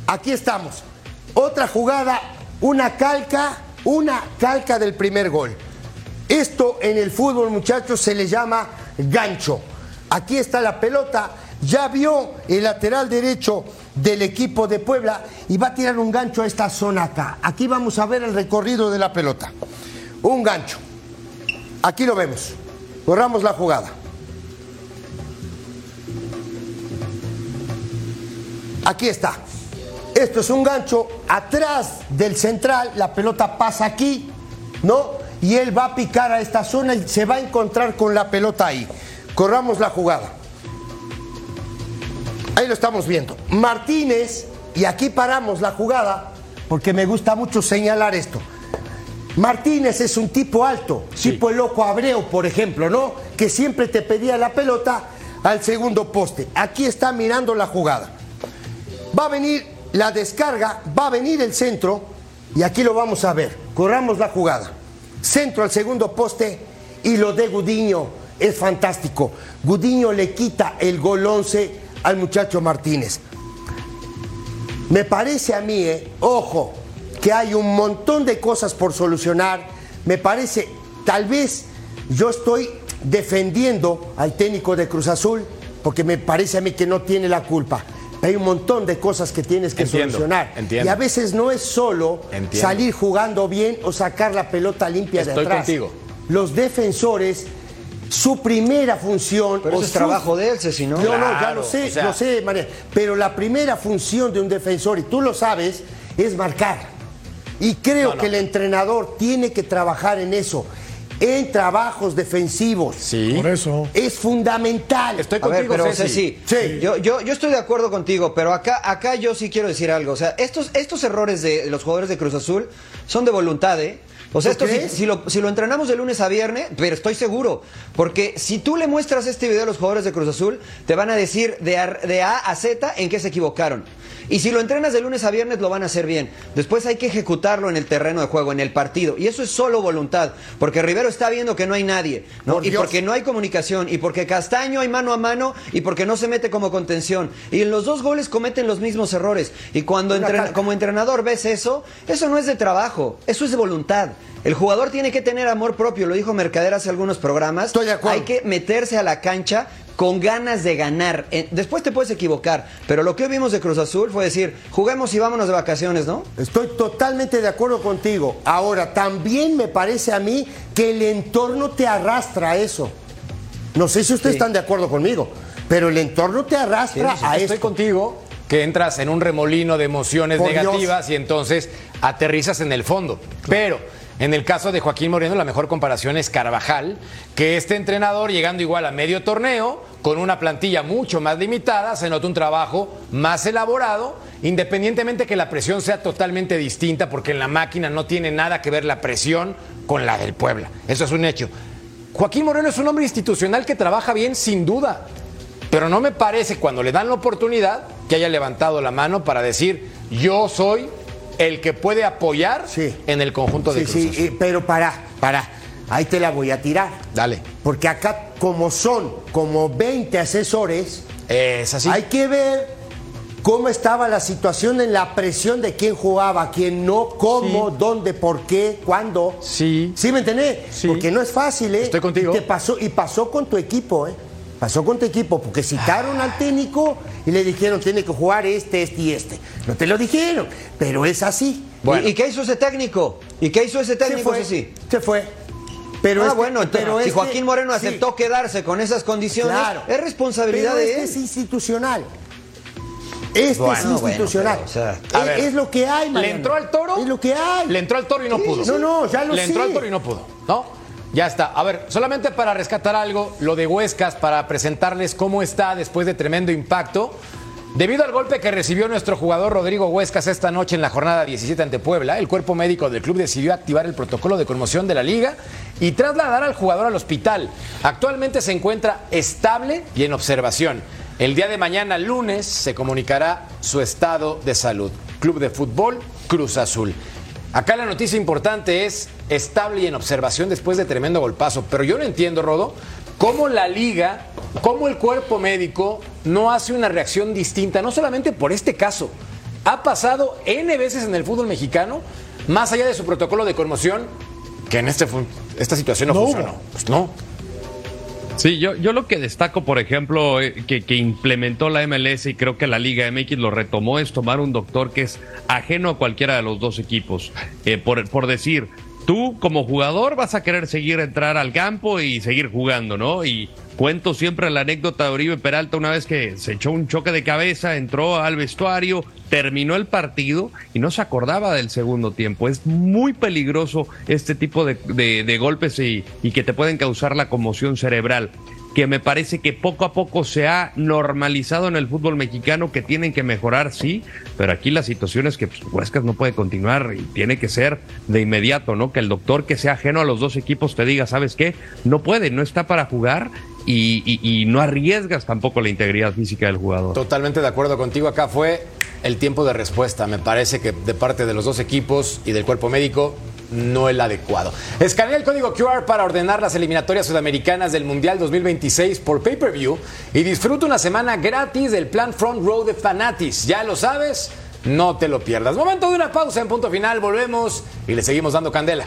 [SPEAKER 9] aquí estamos, otra jugada, una calca, una calca del primer gol. Esto en el fútbol, muchachos, se le llama gancho. Aquí está la pelota, ya vio el lateral derecho del equipo de Puebla y va a tirar un gancho a esta zona acá. Aquí vamos a ver el recorrido de la pelota. Un gancho. Aquí lo vemos. Corramos la jugada. Aquí está. Esto es un gancho atrás del central, la pelota pasa aquí, ¿no? Y él va a picar a esta zona y se va a encontrar con la pelota ahí. Corramos la jugada. Ahí lo estamos viendo. Martínez, y aquí paramos la jugada, porque me gusta mucho señalar esto. Martínez es un tipo alto, tipo el loco Abreu, por ejemplo, ¿no? Que siempre te pedía la pelota al segundo poste. Aquí está mirando la jugada. Va a venir la descarga, va a venir el centro y aquí lo vamos a ver. Corramos la jugada. Centro al segundo poste y lo de Gudiño es fantástico. Gudiño le quita el gol 11 al muchacho Martínez. Me parece a mí, eh, ojo, que hay un montón de cosas por solucionar. Me parece, tal vez yo estoy defendiendo al técnico de Cruz Azul, porque me parece a mí que no tiene la culpa. Hay un montón de cosas que tienes que
[SPEAKER 1] Entiendo,
[SPEAKER 9] solucionar.
[SPEAKER 1] entiendo.
[SPEAKER 9] Y a veces no es solo
[SPEAKER 1] Entiendo.
[SPEAKER 9] salir jugando bien o sacar la pelota limpia de atrás.
[SPEAKER 1] contigo.
[SPEAKER 9] Los defensores, su primera función.
[SPEAKER 6] Pero eso es
[SPEAKER 9] su-
[SPEAKER 6] trabajo de él, Ceci, ¿no?
[SPEAKER 9] no, no, ya lo sé,
[SPEAKER 6] o sea-
[SPEAKER 9] lo sé, María. Pero la primera función de un defensor, y tú lo sabes, es marcar. Y creo
[SPEAKER 1] No, no.
[SPEAKER 9] que el entrenador tiene que trabajar en eso, en trabajos defensivos.
[SPEAKER 1] Sí.
[SPEAKER 8] Por eso.
[SPEAKER 9] Es fundamental.
[SPEAKER 1] Estoy
[SPEAKER 6] A ver,
[SPEAKER 1] contigo,
[SPEAKER 6] pero
[SPEAKER 1] Ceci.
[SPEAKER 6] Ceci,
[SPEAKER 9] Sí.
[SPEAKER 6] Yo, yo, yo estoy de acuerdo contigo, pero acá, acá yo sí quiero decir algo. O sea, estos, estos errores de los jugadores de Cruz Azul son de voluntad, ¿eh? O sea,
[SPEAKER 9] ¿Tú
[SPEAKER 6] esto si, si lo, si lo entrenamos de lunes a viernes, pero estoy seguro, porque si tú le muestras este video a los jugadores de Cruz Azul, te van a decir de a, de a a Z en qué se equivocaron. Y si lo entrenas de lunes a viernes, lo van a hacer bien. Después hay que ejecutarlo en el terreno de juego, en el partido. Y eso es solo voluntad, porque Rivero está viendo que no hay nadie, ¿no?
[SPEAKER 9] Por
[SPEAKER 6] y
[SPEAKER 9] Dios.
[SPEAKER 6] porque no hay comunicación, y porque Castaño hay mano a mano, y porque no se mete como contención. Y en los dos goles cometen los mismos errores. Y cuando entren- como entrenador ves eso, eso no es de trabajo, eso es de voluntad. El jugador tiene que tener amor propio, lo dijo Mercader hace algunos programas.
[SPEAKER 9] Estoy de acuerdo.
[SPEAKER 6] Hay que meterse a la cancha con ganas de ganar. Eh, Después te puedes equivocar, pero lo que vimos de Cruz Azul fue decir, juguemos y vámonos de vacaciones, ¿no?
[SPEAKER 9] Estoy totalmente de acuerdo contigo. Ahora, también me parece a mí que el entorno te arrastra a eso. No sé si ustedes
[SPEAKER 6] Sí.
[SPEAKER 9] están de acuerdo conmigo, pero el entorno te arrastra a
[SPEAKER 1] Estoy
[SPEAKER 9] esto.
[SPEAKER 1] contigo que entras en un remolino de emociones
[SPEAKER 9] Por
[SPEAKER 1] negativas y entonces aterrizas en el fondo. Pero en el caso de Joaquín Moreno, la mejor comparación es Carvajal, que este entrenador llegando igual a medio torneo, con una plantilla mucho más limitada, se nota un trabajo más elaborado, independientemente que la presión sea totalmente distinta, porque en la máquina no tiene nada que ver la presión con la del Puebla. Eso es un hecho. Joaquín Moreno es un hombre institucional que trabaja bien, sin duda. Pero no me parece cuando le dan la oportunidad que haya levantado la mano para decir yo soy el que puede apoyar
[SPEAKER 9] Sí.
[SPEAKER 1] en el conjunto de
[SPEAKER 9] Sí,
[SPEAKER 1] Cruz
[SPEAKER 9] sí,
[SPEAKER 1] Azul.
[SPEAKER 9] pero para, para. Ahí te la voy a tirar.
[SPEAKER 1] Dale.
[SPEAKER 9] Porque acá, como son como 20 asesores,
[SPEAKER 1] Es así.
[SPEAKER 9] hay que ver cómo estaba la situación en la presión de quién jugaba, quién no, cómo, dónde, por qué, cuándo.
[SPEAKER 1] Sí.
[SPEAKER 9] ¿Sí me entendés?
[SPEAKER 1] Sí.
[SPEAKER 9] Porque no es fácil, ¿eh?
[SPEAKER 1] Estoy contigo.
[SPEAKER 9] Y, te pasó, y pasó con tu equipo, ¿eh? Pasó con tu equipo, porque citaron al técnico y le dijeron, tiene que jugar este, este y este. No te lo dijeron, pero es así.
[SPEAKER 1] Bueno.
[SPEAKER 6] ¿Y, y qué hizo ese técnico? ¿Y qué hizo ese
[SPEAKER 9] Se
[SPEAKER 6] técnico?
[SPEAKER 9] fue,
[SPEAKER 6] Sí, sí.
[SPEAKER 9] se fue. Pero
[SPEAKER 6] ah,
[SPEAKER 9] este-
[SPEAKER 6] bueno, entonces,
[SPEAKER 9] pero
[SPEAKER 6] si
[SPEAKER 9] este-
[SPEAKER 6] Joaquín Moreno
[SPEAKER 9] sí,
[SPEAKER 6] aceptó quedarse con esas condiciones,
[SPEAKER 9] Claro.
[SPEAKER 6] es responsabilidad
[SPEAKER 9] Pero
[SPEAKER 6] de
[SPEAKER 9] este
[SPEAKER 6] él.
[SPEAKER 9] es institucional. Este
[SPEAKER 6] Bueno,
[SPEAKER 9] es
[SPEAKER 6] bueno,
[SPEAKER 9] institucional.
[SPEAKER 6] pero, o sea,
[SPEAKER 9] es,
[SPEAKER 1] a ver,
[SPEAKER 9] es lo que hay,
[SPEAKER 1] ¿Le
[SPEAKER 9] Mariano.
[SPEAKER 1] entró al toro?
[SPEAKER 9] Es lo que hay.
[SPEAKER 1] Le entró al toro y no
[SPEAKER 9] Sí,
[SPEAKER 1] pudo.
[SPEAKER 9] No, no, ya lo
[SPEAKER 1] Le entró al toro y no pudo. ¿No? Ya está. A ver, solamente para rescatar algo, lo de Huescas, para presentarles cómo está después de tremendo impacto. Debido al golpe que recibió nuestro jugador Rodrigo Huescas esta noche en la jornada 17 ante Puebla, el cuerpo médico del club decidió activar el protocolo de conmoción de la liga y trasladar al jugador al hospital. Actualmente se encuentra estable y en observación. El día de mañana, lunes, se comunicará su estado de salud. Club de Fútbol Cruz Azul. Acá la noticia importante es estable y en observación después de tremendo golpazo. Pero yo no entiendo, Rodo, cómo la liga, cómo el cuerpo médico no hace una reacción distinta, no solamente por este caso. Ha pasado N veces en el fútbol mexicano, más allá de su protocolo de conmoción, que en este, esta situación no,
[SPEAKER 8] No
[SPEAKER 1] funcionó.
[SPEAKER 8] hubo.
[SPEAKER 1] Pues no.
[SPEAKER 7] Sí, yo, yo lo que destaco, por ejemplo, eh, que, que implementó la MLS y creo que la Liga MX lo retomó, es tomar un doctor que es ajeno a cualquiera de los dos equipos. Eh, por, por decir, tú como jugador vas a querer seguir entrar al campo y seguir jugando, ¿no? Y cuento siempre la anécdota de Oribe Peralta una vez que se echó un choque de cabeza, entró al vestuario, terminó el partido y no se acordaba del segundo tiempo. Es muy peligroso este tipo de, de- golpes y, y que te pueden causar la conmoción cerebral que me parece que poco a poco se ha normalizado en el fútbol mexicano, que tienen que mejorar, sí, pero aquí la situación es que pues, Huescas no puede continuar y tiene que ser de inmediato, ¿no? Que el doctor que sea ajeno a los dos equipos te diga, ¿sabes qué? No puede, no está para jugar y, no arriesgas tampoco la integridad física del jugador.
[SPEAKER 1] Totalmente de acuerdo contigo. Acá fue el tiempo de respuesta. Me parece que de parte de los dos equipos y del cuerpo médico no el adecuado. Escanea el código QR para ordenar las eliminatorias sudamericanas del Mundial 2026 por pay-per-view y disfruta una semana gratis del plan Front Row de Fanatis. Ya lo sabes, no te lo pierdas. Momento de una pausa en punto final. Volvemos y le seguimos dando candela.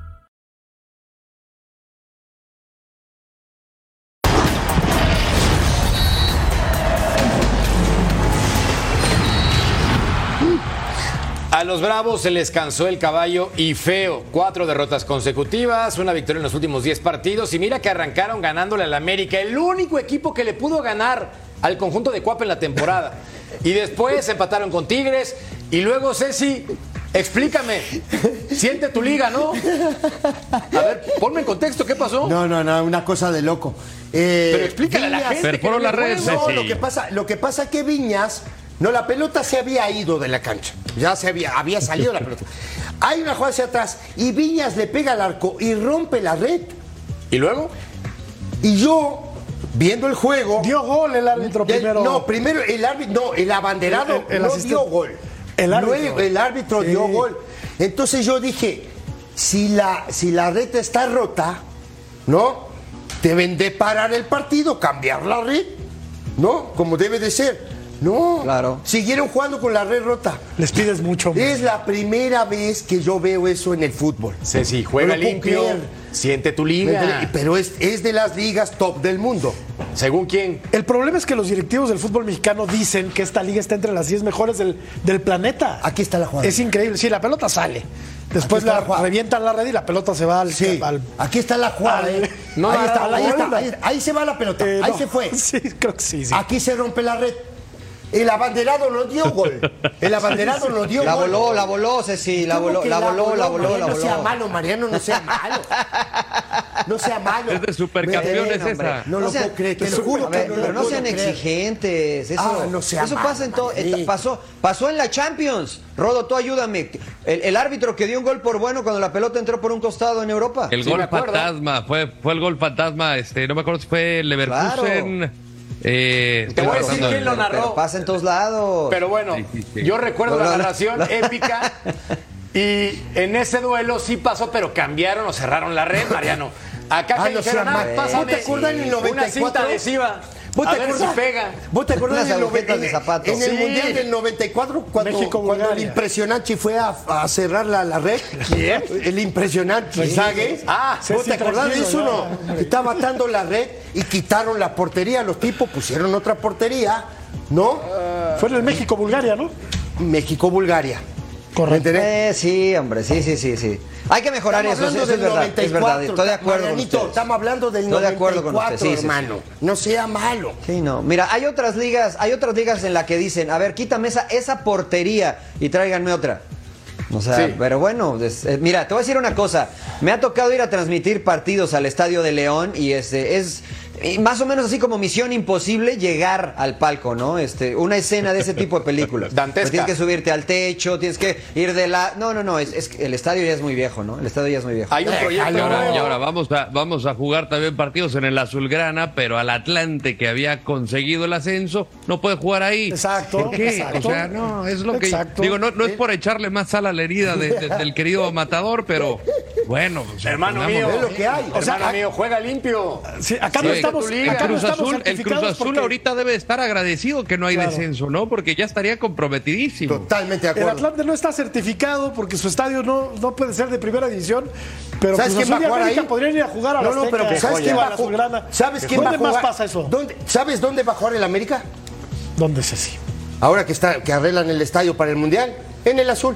[SPEAKER 1] A los Bravos se les cansó el caballo y feo. Cuatro derrotas consecutivas, una victoria en los últimos 10 partidos. Y mira que arrancaron ganándole al América, el único equipo que le pudo ganar al conjunto de Cuapa en la temporada. Y después empataron con Tigres. Y luego, Ceci, explícame. Siente tu liga, ¿no? A ver, ponme en contexto, ¿qué pasó?
[SPEAKER 9] No, no, no, una cosa de loco. Eh,
[SPEAKER 1] Pero explícale a la gente
[SPEAKER 7] fueron
[SPEAKER 1] no
[SPEAKER 7] las redes.
[SPEAKER 9] No, lo que pasa, lo que pasa es que Viñas, no, la pelota se había ido de la cancha. Ya se había, había salido la pelota. Hay una jugada hacia atrás y Viñas le pega al arco y rompe la red.
[SPEAKER 1] ¿Y luego?
[SPEAKER 9] Y yo, viendo el juego.
[SPEAKER 8] Dio gol el árbitro primero.
[SPEAKER 9] No, primero el árbitro, no, el abanderado
[SPEAKER 8] El- el- el
[SPEAKER 9] no
[SPEAKER 8] asistente.
[SPEAKER 9] dio gol.
[SPEAKER 8] El árbitro.
[SPEAKER 9] Luego el árbitro
[SPEAKER 8] Sí.
[SPEAKER 9] dio gol. Entonces yo dije, si la, si la red está rota, ¿no? Deben de parar el partido, cambiar la red, ¿no? Como debe de ser. No,
[SPEAKER 6] Claro.
[SPEAKER 9] siguieron jugando con la red rota.
[SPEAKER 8] Les pides mucho.
[SPEAKER 9] Es la primera vez que yo veo eso en el fútbol.
[SPEAKER 1] Ceci, juega
[SPEAKER 9] No
[SPEAKER 1] limpio,
[SPEAKER 9] creer.
[SPEAKER 1] siente tu liga.
[SPEAKER 9] Pero es, es de las ligas top del mundo.
[SPEAKER 1] ¿Según quién?
[SPEAKER 8] El problema es que los directivos del fútbol mexicano dicen que esta liga está entre las 10 mejores del, del planeta.
[SPEAKER 9] Aquí está la jugada.
[SPEAKER 8] Es increíble. Sí, la pelota sale. Después la, revientan la red y la pelota se va al.
[SPEAKER 9] Sí,
[SPEAKER 8] al-
[SPEAKER 9] aquí está la jugada.
[SPEAKER 8] al-
[SPEAKER 9] ¿eh?
[SPEAKER 8] No,
[SPEAKER 9] ahí, está, ahí, está, ahí- ahí se va la pelota,
[SPEAKER 8] Eh,
[SPEAKER 9] ahí
[SPEAKER 8] no.
[SPEAKER 9] se fue.
[SPEAKER 8] Sí, creo que sí, sí.
[SPEAKER 9] Aquí se rompe la red. El abanderado no dio gol. El abanderado no dio
[SPEAKER 6] La
[SPEAKER 9] gol.
[SPEAKER 6] voló, la voló, Ceci, la
[SPEAKER 9] ¿Cómo
[SPEAKER 6] voló, la voló, la voló, la
[SPEAKER 9] No sea
[SPEAKER 6] voló.
[SPEAKER 9] malo, Mariano, no sea malo. No sea malo.
[SPEAKER 7] Es de supercampeones esa.
[SPEAKER 9] No lo
[SPEAKER 6] sean-
[SPEAKER 9] puedo creer, te lo juro que no
[SPEAKER 6] pero
[SPEAKER 9] lo
[SPEAKER 6] no sean
[SPEAKER 9] creer.
[SPEAKER 6] exigentes. Eso,
[SPEAKER 9] Ah, no sea
[SPEAKER 6] eso
[SPEAKER 9] malo,
[SPEAKER 6] pasa en todo. Pasó, pasó en la Champions. Rodo, tú ayúdame. El, el árbitro que dio un gol por bueno cuando la pelota entró por un costado en Europa.
[SPEAKER 7] El
[SPEAKER 1] Sí,
[SPEAKER 7] gol fantasma, fue, fue el gol fantasma, este, no me acuerdo si fue Leverkusen. Eh,
[SPEAKER 1] Te voy a decir quién lo narró.
[SPEAKER 6] pero pasa en todos lados.
[SPEAKER 1] Pero bueno,
[SPEAKER 7] Sí, sí, sí.
[SPEAKER 1] yo recuerdo
[SPEAKER 6] No,
[SPEAKER 1] la
[SPEAKER 6] no,
[SPEAKER 1] narración
[SPEAKER 6] No.
[SPEAKER 1] épica. Y en ese duelo sí pasó, pero cambiaron o cerraron la red, Mariano. Acá
[SPEAKER 9] Ah,
[SPEAKER 1] que
[SPEAKER 9] no
[SPEAKER 1] dijeron, ah, pásame
[SPEAKER 9] ¿Vos te acordás en el
[SPEAKER 1] una
[SPEAKER 9] 94?
[SPEAKER 1] cinta adhesiva.
[SPEAKER 9] ¿Vos
[SPEAKER 1] A
[SPEAKER 9] te
[SPEAKER 1] ver si
[SPEAKER 9] acordás?
[SPEAKER 1] pega.
[SPEAKER 9] ¿Vos te acordás
[SPEAKER 6] agujetas
[SPEAKER 9] noven-
[SPEAKER 6] de zapato.
[SPEAKER 9] En el
[SPEAKER 1] Sí.
[SPEAKER 9] Mundial del 94, cuando,
[SPEAKER 8] México,
[SPEAKER 9] cuando el impresionante fue a, a cerrar la, la red?
[SPEAKER 1] ¿Quién?
[SPEAKER 9] El impresionante, ¿sabes?
[SPEAKER 1] Ah,
[SPEAKER 9] ¿Vos
[SPEAKER 8] sí,
[SPEAKER 9] te acordás de eso no? Estaba atando la red y quitaron la portería. Los tipos pusieron otra portería, ¿no?
[SPEAKER 8] Fue en el México-Bulgaria, ¿no?
[SPEAKER 9] México-Bulgaria.
[SPEAKER 8] Correcto.
[SPEAKER 6] Eh, sí, hombre, sí, sí, sí, sí. Hay que mejorar eso, eso es verdad,
[SPEAKER 9] 94.
[SPEAKER 6] es verdad. Estoy de acuerdo con
[SPEAKER 9] Marianito,
[SPEAKER 6] ustedes.
[SPEAKER 9] Estamos hablando del
[SPEAKER 6] Estoy de acuerdo con
[SPEAKER 9] 94,
[SPEAKER 6] usted, sí, sí, sí.
[SPEAKER 9] hermano. No sea malo.
[SPEAKER 6] Sí, no. Mira, hay otras ligas, hay otras ligas en las que dicen, a ver, quítame esa, esa portería y tráiganme otra. O sea,
[SPEAKER 1] Sí.
[SPEAKER 6] pero bueno, es- eh, mira, te voy a decir una cosa. Me ha tocado ir a transmitir partidos al Estadio de León y este es y más o menos así como misión imposible llegar al palco, ¿no? Este, una escena de ese tipo de películas.
[SPEAKER 1] Dantesca.
[SPEAKER 6] Pues tienes que subirte al techo, tienes que ir de la No, no, no, es, es que el estadio ya es muy viejo, ¿no? El estadio ya es muy viejo.
[SPEAKER 1] Hay un proyecto
[SPEAKER 7] Y ahora, y ahora vamos, a, vamos a jugar también partidos en el Azulgrana, pero al Atlante que había conseguido el ascenso no puede jugar ahí.
[SPEAKER 8] Exacto,
[SPEAKER 7] ¿Por qué?
[SPEAKER 8] exacto.
[SPEAKER 7] O sea, no, es lo que.
[SPEAKER 8] Exacto.
[SPEAKER 7] Digo, no, no es por echarle más sal a la herida de- de- del querido Matador, pero bueno. o sea,
[SPEAKER 1] Hermano mío,
[SPEAKER 9] es lo que hay.
[SPEAKER 1] Hermano
[SPEAKER 8] O sea,
[SPEAKER 1] mío, juega limpio.
[SPEAKER 8] Sí, acá no
[SPEAKER 7] Sí.
[SPEAKER 8] Estamos,
[SPEAKER 1] Tu liga.
[SPEAKER 8] acá
[SPEAKER 7] El Cruz
[SPEAKER 8] estamos
[SPEAKER 7] Azul, el Cruz Azul
[SPEAKER 8] porque
[SPEAKER 7] ahorita debe estar agradecido que no hay
[SPEAKER 8] Claro.
[SPEAKER 7] descenso, ¿no? Porque ya estaría comprometidísimo.
[SPEAKER 9] Totalmente de
[SPEAKER 8] El
[SPEAKER 9] acuerdo.
[SPEAKER 8] Atlante no está certificado porque su estadio no, no puede ser de primera división. Pero
[SPEAKER 9] ¿Sabes
[SPEAKER 8] Cruz
[SPEAKER 9] quién va
[SPEAKER 8] Azul
[SPEAKER 9] a
[SPEAKER 8] y
[SPEAKER 9] jugar
[SPEAKER 8] América
[SPEAKER 9] ahí?
[SPEAKER 8] podrían ir a jugar a
[SPEAKER 9] No,
[SPEAKER 8] la
[SPEAKER 9] no, pero ¿sabes quién va
[SPEAKER 8] a
[SPEAKER 9] jugar?
[SPEAKER 8] Azulgrana.
[SPEAKER 9] ¿Sabes quién
[SPEAKER 8] ¿Dónde
[SPEAKER 9] jugar?
[SPEAKER 8] más pasa eso?
[SPEAKER 9] ¿Dónde- ¿Sabes dónde va a jugar el América?
[SPEAKER 8] ¿Dónde es así?
[SPEAKER 9] Ahora que está que arreglan el estadio para el Mundial, en el azul.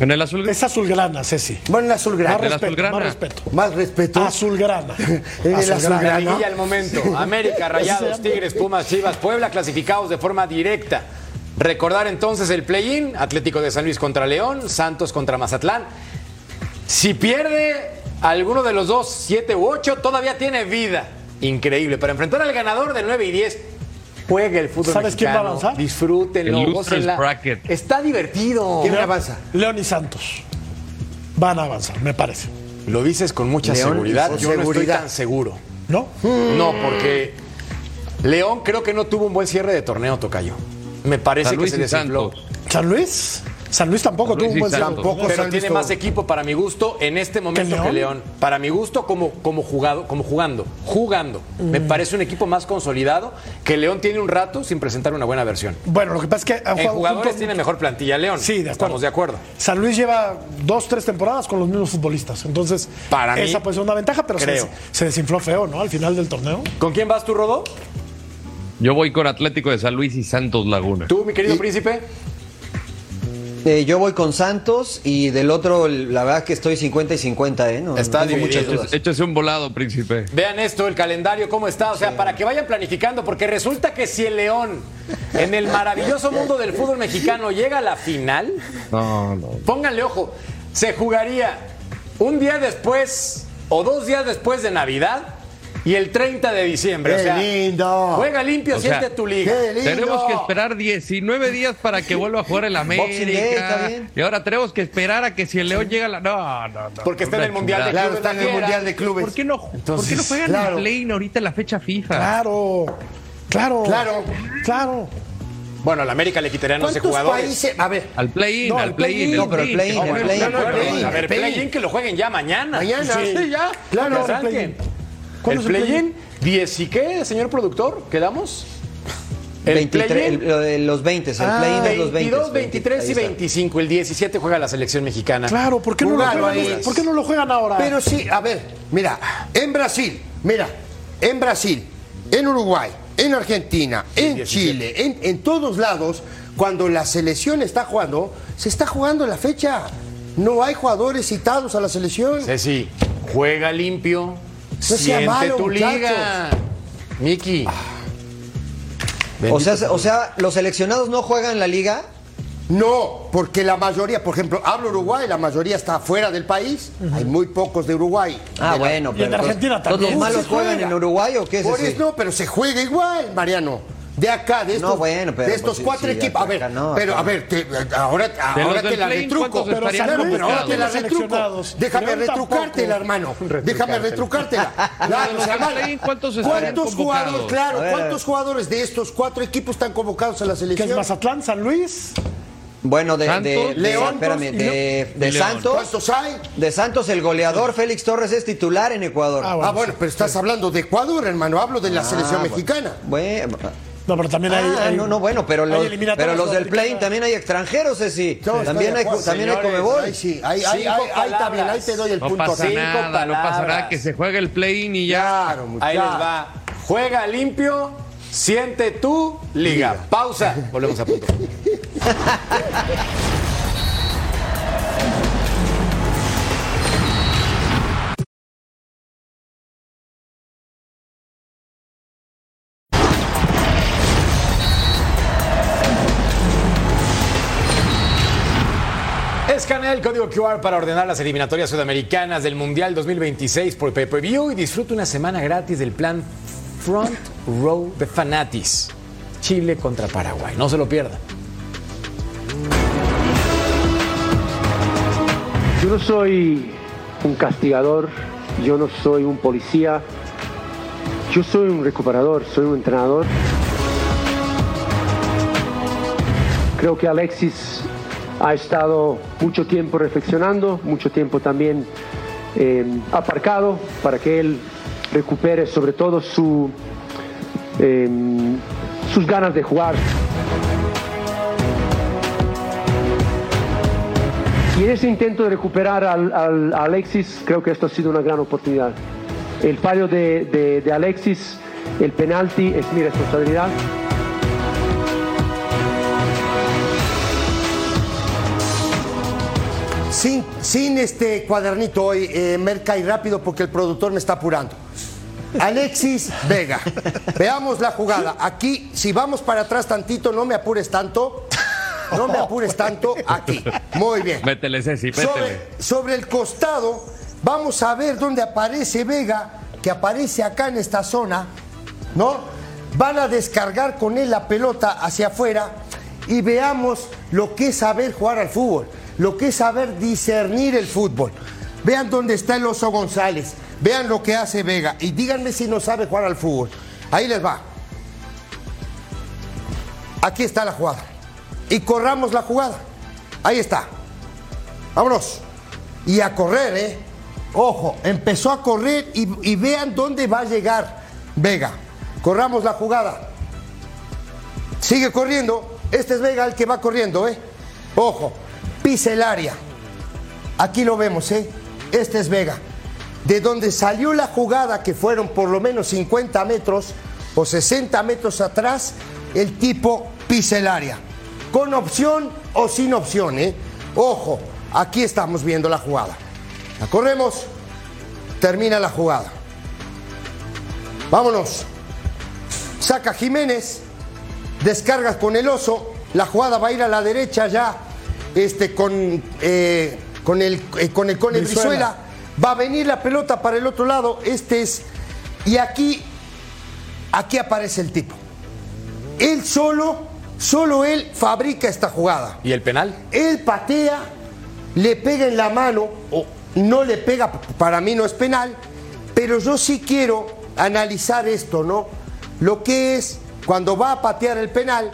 [SPEAKER 7] En el Azul.
[SPEAKER 8] Es azulgrana, Ceci.
[SPEAKER 9] Bueno, en el azul
[SPEAKER 8] Más respeto,
[SPEAKER 7] azulgrana.
[SPEAKER 8] más respeto.
[SPEAKER 9] Más respeto.
[SPEAKER 8] Azulgrana.
[SPEAKER 9] En el
[SPEAKER 8] Azulgrana.
[SPEAKER 9] azulgrana.
[SPEAKER 1] Liguilla al momento. América, Rayados, Tigres, Pumas, Chivas, Puebla clasificados de forma directa. Recordar entonces el play-in, Atlético de San Luis contra León, Santos contra Mazatlán. Si pierde alguno de los dos, 7 u 8, todavía tiene vida. Increíble. Para enfrentar al ganador del 9 y 10, juegue el fútbol
[SPEAKER 8] ¿Sabes quién va a avanzar?
[SPEAKER 1] Disfrútenlo,
[SPEAKER 7] El losers
[SPEAKER 1] gócenla.
[SPEAKER 7] bracket.
[SPEAKER 1] Está divertido.
[SPEAKER 9] ¿Quién avanza?
[SPEAKER 8] León y Santos. Van a avanzar, me parece.
[SPEAKER 1] Lo dices con mucha
[SPEAKER 6] León,
[SPEAKER 1] seguridad. Yo no estoy tan seguro.
[SPEAKER 8] ¿No?
[SPEAKER 1] No, porque León creo que no tuvo un buen cierre de torneo, Tocayo. Me parece
[SPEAKER 7] San
[SPEAKER 1] que
[SPEAKER 7] Luis
[SPEAKER 1] se desinfló.
[SPEAKER 7] Santos.
[SPEAKER 8] San Luis. San Luis tampoco tuvo un buen
[SPEAKER 7] Santos.
[SPEAKER 8] segundo.
[SPEAKER 9] Tampoco
[SPEAKER 1] Pero
[SPEAKER 9] San Luis
[SPEAKER 1] tiene más equipo para mi gusto en este momento
[SPEAKER 8] ¿Que León?
[SPEAKER 1] Para mi gusto como, como, jugado, como jugando. Jugando. Me
[SPEAKER 8] Mm.
[SPEAKER 1] parece un equipo más consolidado que León tiene un rato sin presentar una buena versión.
[SPEAKER 8] Bueno, lo que pasa es que
[SPEAKER 1] En
[SPEAKER 8] jugado
[SPEAKER 1] jugadores tiene mejor plantilla León.
[SPEAKER 8] Sí, de acuerdo.
[SPEAKER 1] Estamos de acuerdo.
[SPEAKER 8] San Luis lleva dos, tres temporadas con los mismos futbolistas. Entonces,
[SPEAKER 1] Para mí,
[SPEAKER 8] esa puede ser una ventaja, pero se,
[SPEAKER 1] creo.
[SPEAKER 8] se desinfló feo, ¿no? Al final del torneo.
[SPEAKER 1] ¿Con quién vas tú, Rodó?
[SPEAKER 7] Yo voy con Atlético de San Luis y Santos Laguna.
[SPEAKER 1] ¿Tú, mi querido príncipe?
[SPEAKER 6] Eh, yo voy con Santos y del otro, la verdad que estoy 50 y 50, ¿eh? No,
[SPEAKER 1] Está
[SPEAKER 6] no tengo muchas dudas.
[SPEAKER 7] Échese un volado, príncipe.
[SPEAKER 1] Vean esto, el calendario, cómo está. O sea, para que vayan planificando, porque resulta que si el León, en el maravilloso mundo del fútbol mexicano, llega a la final,
[SPEAKER 7] No, no.
[SPEAKER 1] pónganle ojo, se jugaría un día después o dos días después de Navidad y el 30 de diciembre. o
[SPEAKER 9] ¡Qué
[SPEAKER 1] sea,
[SPEAKER 9] lindo!
[SPEAKER 1] Juega limpio,
[SPEAKER 7] O sea,
[SPEAKER 1] siente tu liga.
[SPEAKER 9] ¡Qué lindo!
[SPEAKER 7] Tenemos que esperar 19 días para que vuelva a jugar el
[SPEAKER 6] Day,
[SPEAKER 7] América.
[SPEAKER 6] bien.
[SPEAKER 7] Y ahora tenemos que esperar a que si el León llega a la. No, no, no.
[SPEAKER 1] Porque está en el Mundial de
[SPEAKER 7] chulada.
[SPEAKER 9] Claro, está en el. Mundial de Clubes.
[SPEAKER 7] ¿Por qué no, ¿por qué no juegan
[SPEAKER 9] claro.
[SPEAKER 7] el play ahorita en la fecha FIFA?
[SPEAKER 8] Claro, claro.
[SPEAKER 9] Claro.
[SPEAKER 8] Claro.
[SPEAKER 1] Bueno, a la América le quitarían 11
[SPEAKER 9] ¿Cuántos
[SPEAKER 1] jugadores.
[SPEAKER 9] países? A ver,
[SPEAKER 7] Al play-in,
[SPEAKER 8] No,
[SPEAKER 7] al
[SPEAKER 8] al
[SPEAKER 7] play-in.
[SPEAKER 6] No, pero el play-in.
[SPEAKER 1] A ver,
[SPEAKER 9] Play-in.
[SPEAKER 1] que lo jueguen ya mañana.
[SPEAKER 9] Mañana.
[SPEAKER 1] Sí, ya.
[SPEAKER 9] Claro,
[SPEAKER 8] ¿Cuándo el
[SPEAKER 1] play-in? ¿10 y qué, señor productor? ¿Quedamos? El
[SPEAKER 6] 23,
[SPEAKER 1] play-in.
[SPEAKER 6] el- lo de los 20, el
[SPEAKER 1] Ah,
[SPEAKER 6] play-in es los 20.
[SPEAKER 1] 22, 23 y
[SPEAKER 6] Ahí está.
[SPEAKER 1] 25. El 17 juega la selección mexicana.
[SPEAKER 8] Claro, ¿por qué, no lo juegan. ¿por qué no lo juegan ahora?
[SPEAKER 9] Pero sí, a ver, mira, en Brasil, mira, en Brasil, en Uruguay, en Argentina, en
[SPEAKER 1] 17.
[SPEAKER 9] Chile, en, en todos lados, cuando la selección está jugando, se está jugando la fecha. No hay jugadores citados a la selección.
[SPEAKER 1] Ceci, juega limpio.
[SPEAKER 9] Sea
[SPEAKER 1] siente
[SPEAKER 9] malo,
[SPEAKER 1] tu
[SPEAKER 9] muchachos.
[SPEAKER 1] liga. Miki.
[SPEAKER 6] O sea, o sea, los seleccionados no juegan la liga.
[SPEAKER 9] No, porque la mayoría, por ejemplo, hablo Uruguay, la mayoría está fuera del país. Hay muy pocos de Uruguay.
[SPEAKER 6] Ah,
[SPEAKER 9] De la-
[SPEAKER 6] bueno,
[SPEAKER 8] Y en
[SPEAKER 6] pero
[SPEAKER 8] Argentina
[SPEAKER 6] ¿todos
[SPEAKER 8] también.
[SPEAKER 6] los malos juegan
[SPEAKER 9] juega.
[SPEAKER 6] en Uruguay o qué es
[SPEAKER 9] eso no, pero se juega igual, Mariano. De acá, de estos,
[SPEAKER 6] No, bueno, pero
[SPEAKER 9] de estos
[SPEAKER 6] pues
[SPEAKER 9] cuatro
[SPEAKER 6] sí,
[SPEAKER 9] equipos. A ver,
[SPEAKER 6] no,
[SPEAKER 9] pero a ver, te- ahora, ahora te la retruco.
[SPEAKER 7] ¿cuántos
[SPEAKER 9] Pero, claro, pero ahora te la
[SPEAKER 8] Los
[SPEAKER 9] retruco.
[SPEAKER 8] seleccionados.
[SPEAKER 9] Déjame retrucártela, hermano. Déjame retrucártela.
[SPEAKER 7] ¿cuántos
[SPEAKER 9] jugadores, claro, cuántos jugadores de estos cuatro equipos están convocados a la
[SPEAKER 8] ¿Qué es
[SPEAKER 9] selección?
[SPEAKER 8] Mazatlán, San Luis?
[SPEAKER 6] Bueno, de, de,
[SPEAKER 7] Santos,
[SPEAKER 6] de-
[SPEAKER 9] León,
[SPEAKER 6] espérame, de, de. Santos.
[SPEAKER 9] ¿Cuántos hay?
[SPEAKER 6] De Santos, el goleador Félix Torres es titular en Ecuador.
[SPEAKER 8] Ah,
[SPEAKER 9] Ah, bueno, pero estás hablando de Ecuador, hermano. Hablo de la selección
[SPEAKER 6] bueno.
[SPEAKER 9] mexicana.
[SPEAKER 6] Bueno,
[SPEAKER 8] No, pero también hay.
[SPEAKER 6] ah,
[SPEAKER 8] hay-
[SPEAKER 6] no, no, bueno, pero los, pero los del play también hay extranjeros, sí.
[SPEAKER 9] No,
[SPEAKER 6] también hay, también hay. Comebol.
[SPEAKER 9] Ahí sí, ahí, ahí, ahí, bien, ahí te doy el
[SPEAKER 7] No
[SPEAKER 9] punto.
[SPEAKER 7] pasa
[SPEAKER 9] Cinco
[SPEAKER 7] nada, no pasa nada, que se juegue el play-in y ya.
[SPEAKER 9] Claro,
[SPEAKER 1] Ahí les va. Juega limpio, siente tu liga. Pausa. Volvemos a punto. código QR para ordenar las eliminatorias sudamericanas del Mundial 2026 por pay-per-view y disfruta una semana gratis del plan Front Row de Fanatis. Chile contra Paraguay. No se lo pierdan.
[SPEAKER 12] Yo no soy un castigador, yo no soy un policía, yo soy un recuperador, soy un entrenador. Creo que Alexis ha estado mucho tiempo reflexionando, mucho tiempo también eh, aparcado para que él recupere sobre todo eh, sus ganas de jugar. Y en ese intento de recuperar al, a Alexis, creo que esto ha sido una gran oportunidad. El fallo de, de- de Alexis, el penalti, es mi responsabilidad.
[SPEAKER 9] Sin, sin este cuadernito hoy, eh, Merca y rápido porque el productor me está apurando. Alexis Vega. Veamos la jugada. Aquí, si vamos para atrás tantito, no me apures tanto. No me apures tanto. Aquí. Muy bien.
[SPEAKER 7] Métele, Ceci, métele.
[SPEAKER 9] Sobre, sobre el costado, vamos a ver dónde aparece Vega, que aparece acá en esta zona, ¿no? Van a descargar con él la pelota hacia afuera y veamos lo que es saber jugar al fútbol, lo que es saber discernir el fútbol. Vean dónde está el Oso González, vean lo que hace Vega y díganme si no sabe jugar al fútbol. Ahí les va. Aquí está la jugada. Y corramos la jugada. Ahí está. Vámonos. Y a correr, ¿eh? Ojo, empezó a correr y, vean dónde va a llegar Vega. Corramos la jugada. Sigue corriendo. Este es Vega el que va corriendo, ¿eh? Ojo, pisa. Aquí lo vemos, ¿eh? Este es Vega. De donde salió la jugada, que fueron por lo menos 50 metros o 60 metros atrás, el tipo pisa con opción o sin opción, ¿eh? Ojo, aquí estamos viendo la jugada. La corremos, termina la jugada. Vámonos. Saca Jiménez, descargas con el oso, la jugada va a ir a la derecha ya, este, con, eh, con el eh, con el Cone
[SPEAKER 8] Brizuela.
[SPEAKER 9] Brizuela. Va a venir la pelota para el otro lado. Este es. Y aquí, aquí aparece el tipo. Él solo, solo él fabrica esta jugada.
[SPEAKER 1] ¿Y el penal?
[SPEAKER 9] Él patea, le pega en la mano, o no le pega, para mí no es penal, pero yo sí quiero analizar esto, ¿no? Lo que es cuando va a patear el penal,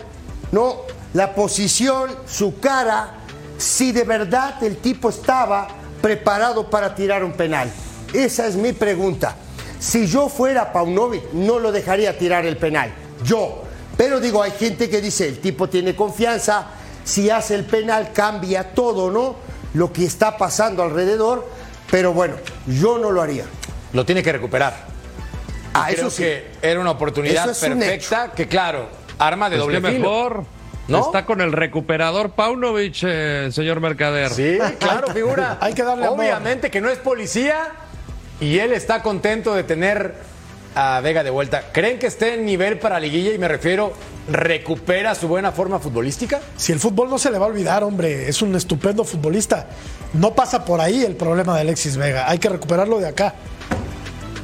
[SPEAKER 9] ¿no? La posición, su cara, si de verdad el tipo estaba preparado para tirar un penal. Esa es mi pregunta. Si yo fuera Paunovic, no lo dejaría tirar el penal. Yo. Pero digo, hay gente que dice, el tipo tiene confianza, si hace el penal cambia todo, ¿no? Lo que está pasando alrededor. Pero bueno, yo no lo haría.
[SPEAKER 1] Lo tiene que recuperar.
[SPEAKER 9] Ah,
[SPEAKER 1] Creo
[SPEAKER 9] eso sí.
[SPEAKER 1] que era una oportunidad
[SPEAKER 9] Eso es un
[SPEAKER 1] perfecta que, claro, arma de
[SPEAKER 7] Es
[SPEAKER 1] doble filo.
[SPEAKER 7] mejor.
[SPEAKER 1] ¿No?
[SPEAKER 7] Está con el recuperador Paunovic, eh, señor Mercader.
[SPEAKER 1] Sí, claro, figura.
[SPEAKER 8] Hay que darle amor.
[SPEAKER 1] Obviamente que no es policía y él está contento de tener a Vega de vuelta. ¿Creen que esté en nivel para liguilla? Y me refiero, ¿recupera su buena forma futbolística?
[SPEAKER 8] Si el fútbol no se le va a olvidar, hombre, es un estupendo futbolista. No pasa por ahí el problema de Alexis Vega. Hay que recuperarlo de acá.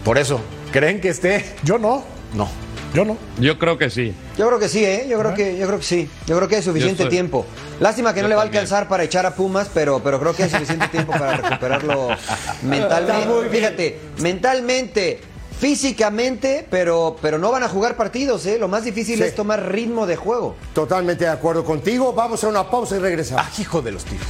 [SPEAKER 1] Por eso, ¿creen que esté?
[SPEAKER 8] Yo no,
[SPEAKER 1] No.
[SPEAKER 8] Yo no.
[SPEAKER 7] Yo creo que sí.
[SPEAKER 6] Yo creo que sí, ¿eh? Yo creo que, yo creo que sí. Yo creo que hay suficiente
[SPEAKER 7] estoy-
[SPEAKER 6] tiempo. Lástima que no le va a alcanzar para echar a Pumas, pero, pero creo que hay suficiente tiempo para recuperarlo mentalmente. Fíjate, mentalmente, físicamente, pero, pero no van a jugar partidos, ¿eh? Lo más difícil
[SPEAKER 9] Sí.
[SPEAKER 6] es tomar ritmo de juego.
[SPEAKER 9] Totalmente de acuerdo contigo. Vamos a una pausa y regresamos.
[SPEAKER 1] Ah, hijo de los tiros.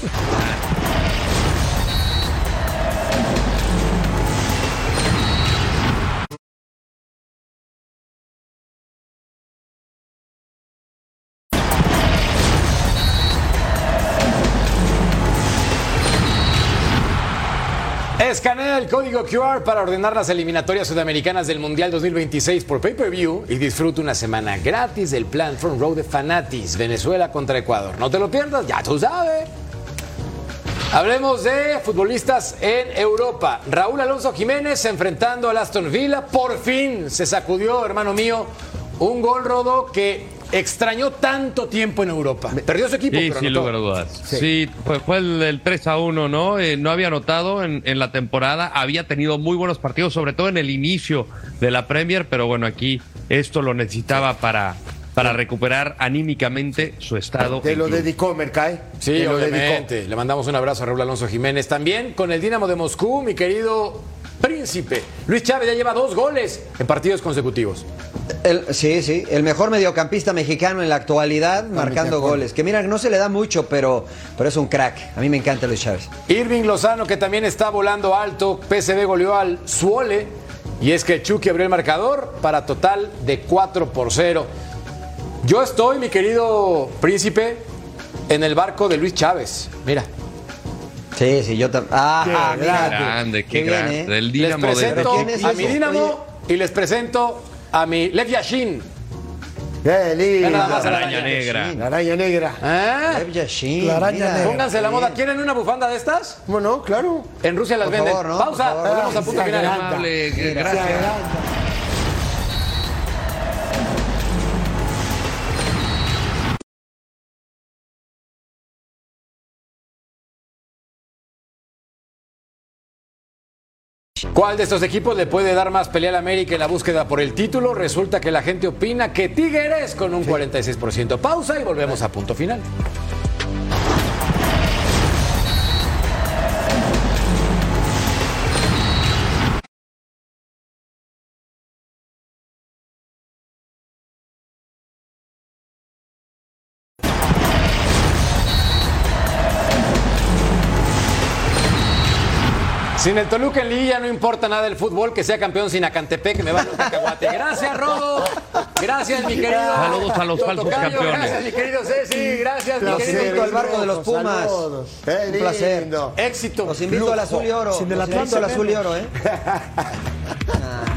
[SPEAKER 1] El código QR para ordenar las eliminatorias sudamericanas del Mundial 2026 por pay-per-view y disfruta una semana gratis del plan Front Row de Fanatis, Venezuela contra Ecuador. No te lo pierdas, ya tú sabes. Hablemos de futbolistas en Europa. Raúl Alonso Jiménez enfrentando al Aston Villa. Por fin se sacudió, hermano mío, un gol rodo que extrañó tanto tiempo en Europa. Perdió su equipo,
[SPEAKER 7] Sí,
[SPEAKER 1] pero
[SPEAKER 7] sin lugar a dudas. Sí, fue, fue el, el 3 a 1, ¿no? Eh, no había anotado en, en la temporada, había tenido muy buenos partidos, sobre todo en el inicio de la Premier, pero bueno, aquí esto lo necesitaba para, para recuperar anímicamente su estado.
[SPEAKER 9] Te lo
[SPEAKER 7] club.
[SPEAKER 9] dedicó Mercay.
[SPEAKER 1] Sí,
[SPEAKER 9] Te lo
[SPEAKER 1] obviamente. Le mandamos un abrazo a Raúl Alonso Jiménez. También con el Dinamo de Moscú, mi querido príncipe. Luis Chávez ya lleva dos goles en partidos consecutivos.
[SPEAKER 6] El- sí, sí, el mejor mediocampista mexicano en la actualidad marcando goles. Que mira, no se le da mucho, pero, pero es un crack. A mí me encanta Luis Chávez.
[SPEAKER 1] Irving Lozano, que también está volando alto. PSV goleó al Suole. Y es que Chucky abrió el marcador para total de 4 por 0. Yo estoy, mi querido príncipe, en el barco de Luis Chávez. Mira.
[SPEAKER 6] Sí, sí, yo también. Ah,
[SPEAKER 7] Qué
[SPEAKER 6] mira.
[SPEAKER 7] grande, qué,
[SPEAKER 6] bien,
[SPEAKER 7] grande.
[SPEAKER 6] ¿eh?
[SPEAKER 7] Del
[SPEAKER 1] Les
[SPEAKER 7] Dinamo de
[SPEAKER 1] presento
[SPEAKER 6] ¿Quién es
[SPEAKER 1] a mi? Dinamo y les presento a mi Lev Yashin.
[SPEAKER 9] Qué lindo.
[SPEAKER 1] Nada más,
[SPEAKER 7] La
[SPEAKER 1] araña
[SPEAKER 7] araña negra.
[SPEAKER 9] La araña negra.
[SPEAKER 1] ¿Eh?
[SPEAKER 6] Lev Yashin,
[SPEAKER 8] La araña
[SPEAKER 6] mira.
[SPEAKER 8] negra.
[SPEAKER 1] Pónganse la moda. ¿Quieren una bufanda de estas?
[SPEAKER 9] Bueno, claro.
[SPEAKER 1] En Rusia las
[SPEAKER 6] Por
[SPEAKER 1] venden.
[SPEAKER 6] favor, ¿no?
[SPEAKER 1] Pausa.
[SPEAKER 6] Por favor.
[SPEAKER 1] Volvemos a punto final.
[SPEAKER 7] gracias.
[SPEAKER 1] ¿Cuál de estos equipos le puede dar más pelea al América en la búsqueda por el título? Resulta que la gente opina que Tigres con un 46%. Pausa y volvemos a punto final. Sin el Toluca en Liguilla no importa nada del fútbol, que sea campeón sin Acantepec, me va a un cacahuate. Gracias, Rodo. Gracias, mi querido.
[SPEAKER 7] Saludos a los falsos campeones.
[SPEAKER 1] Gracias, mi querido Ceci. Gracias, mi
[SPEAKER 6] Los
[SPEAKER 1] querido.
[SPEAKER 6] invito al barco de los Pumas. Un placer.
[SPEAKER 9] lindo.
[SPEAKER 1] Éxito.
[SPEAKER 6] Los invito al azul y oro.
[SPEAKER 8] Sin el
[SPEAKER 6] Los invito al azul y oro, ¿eh?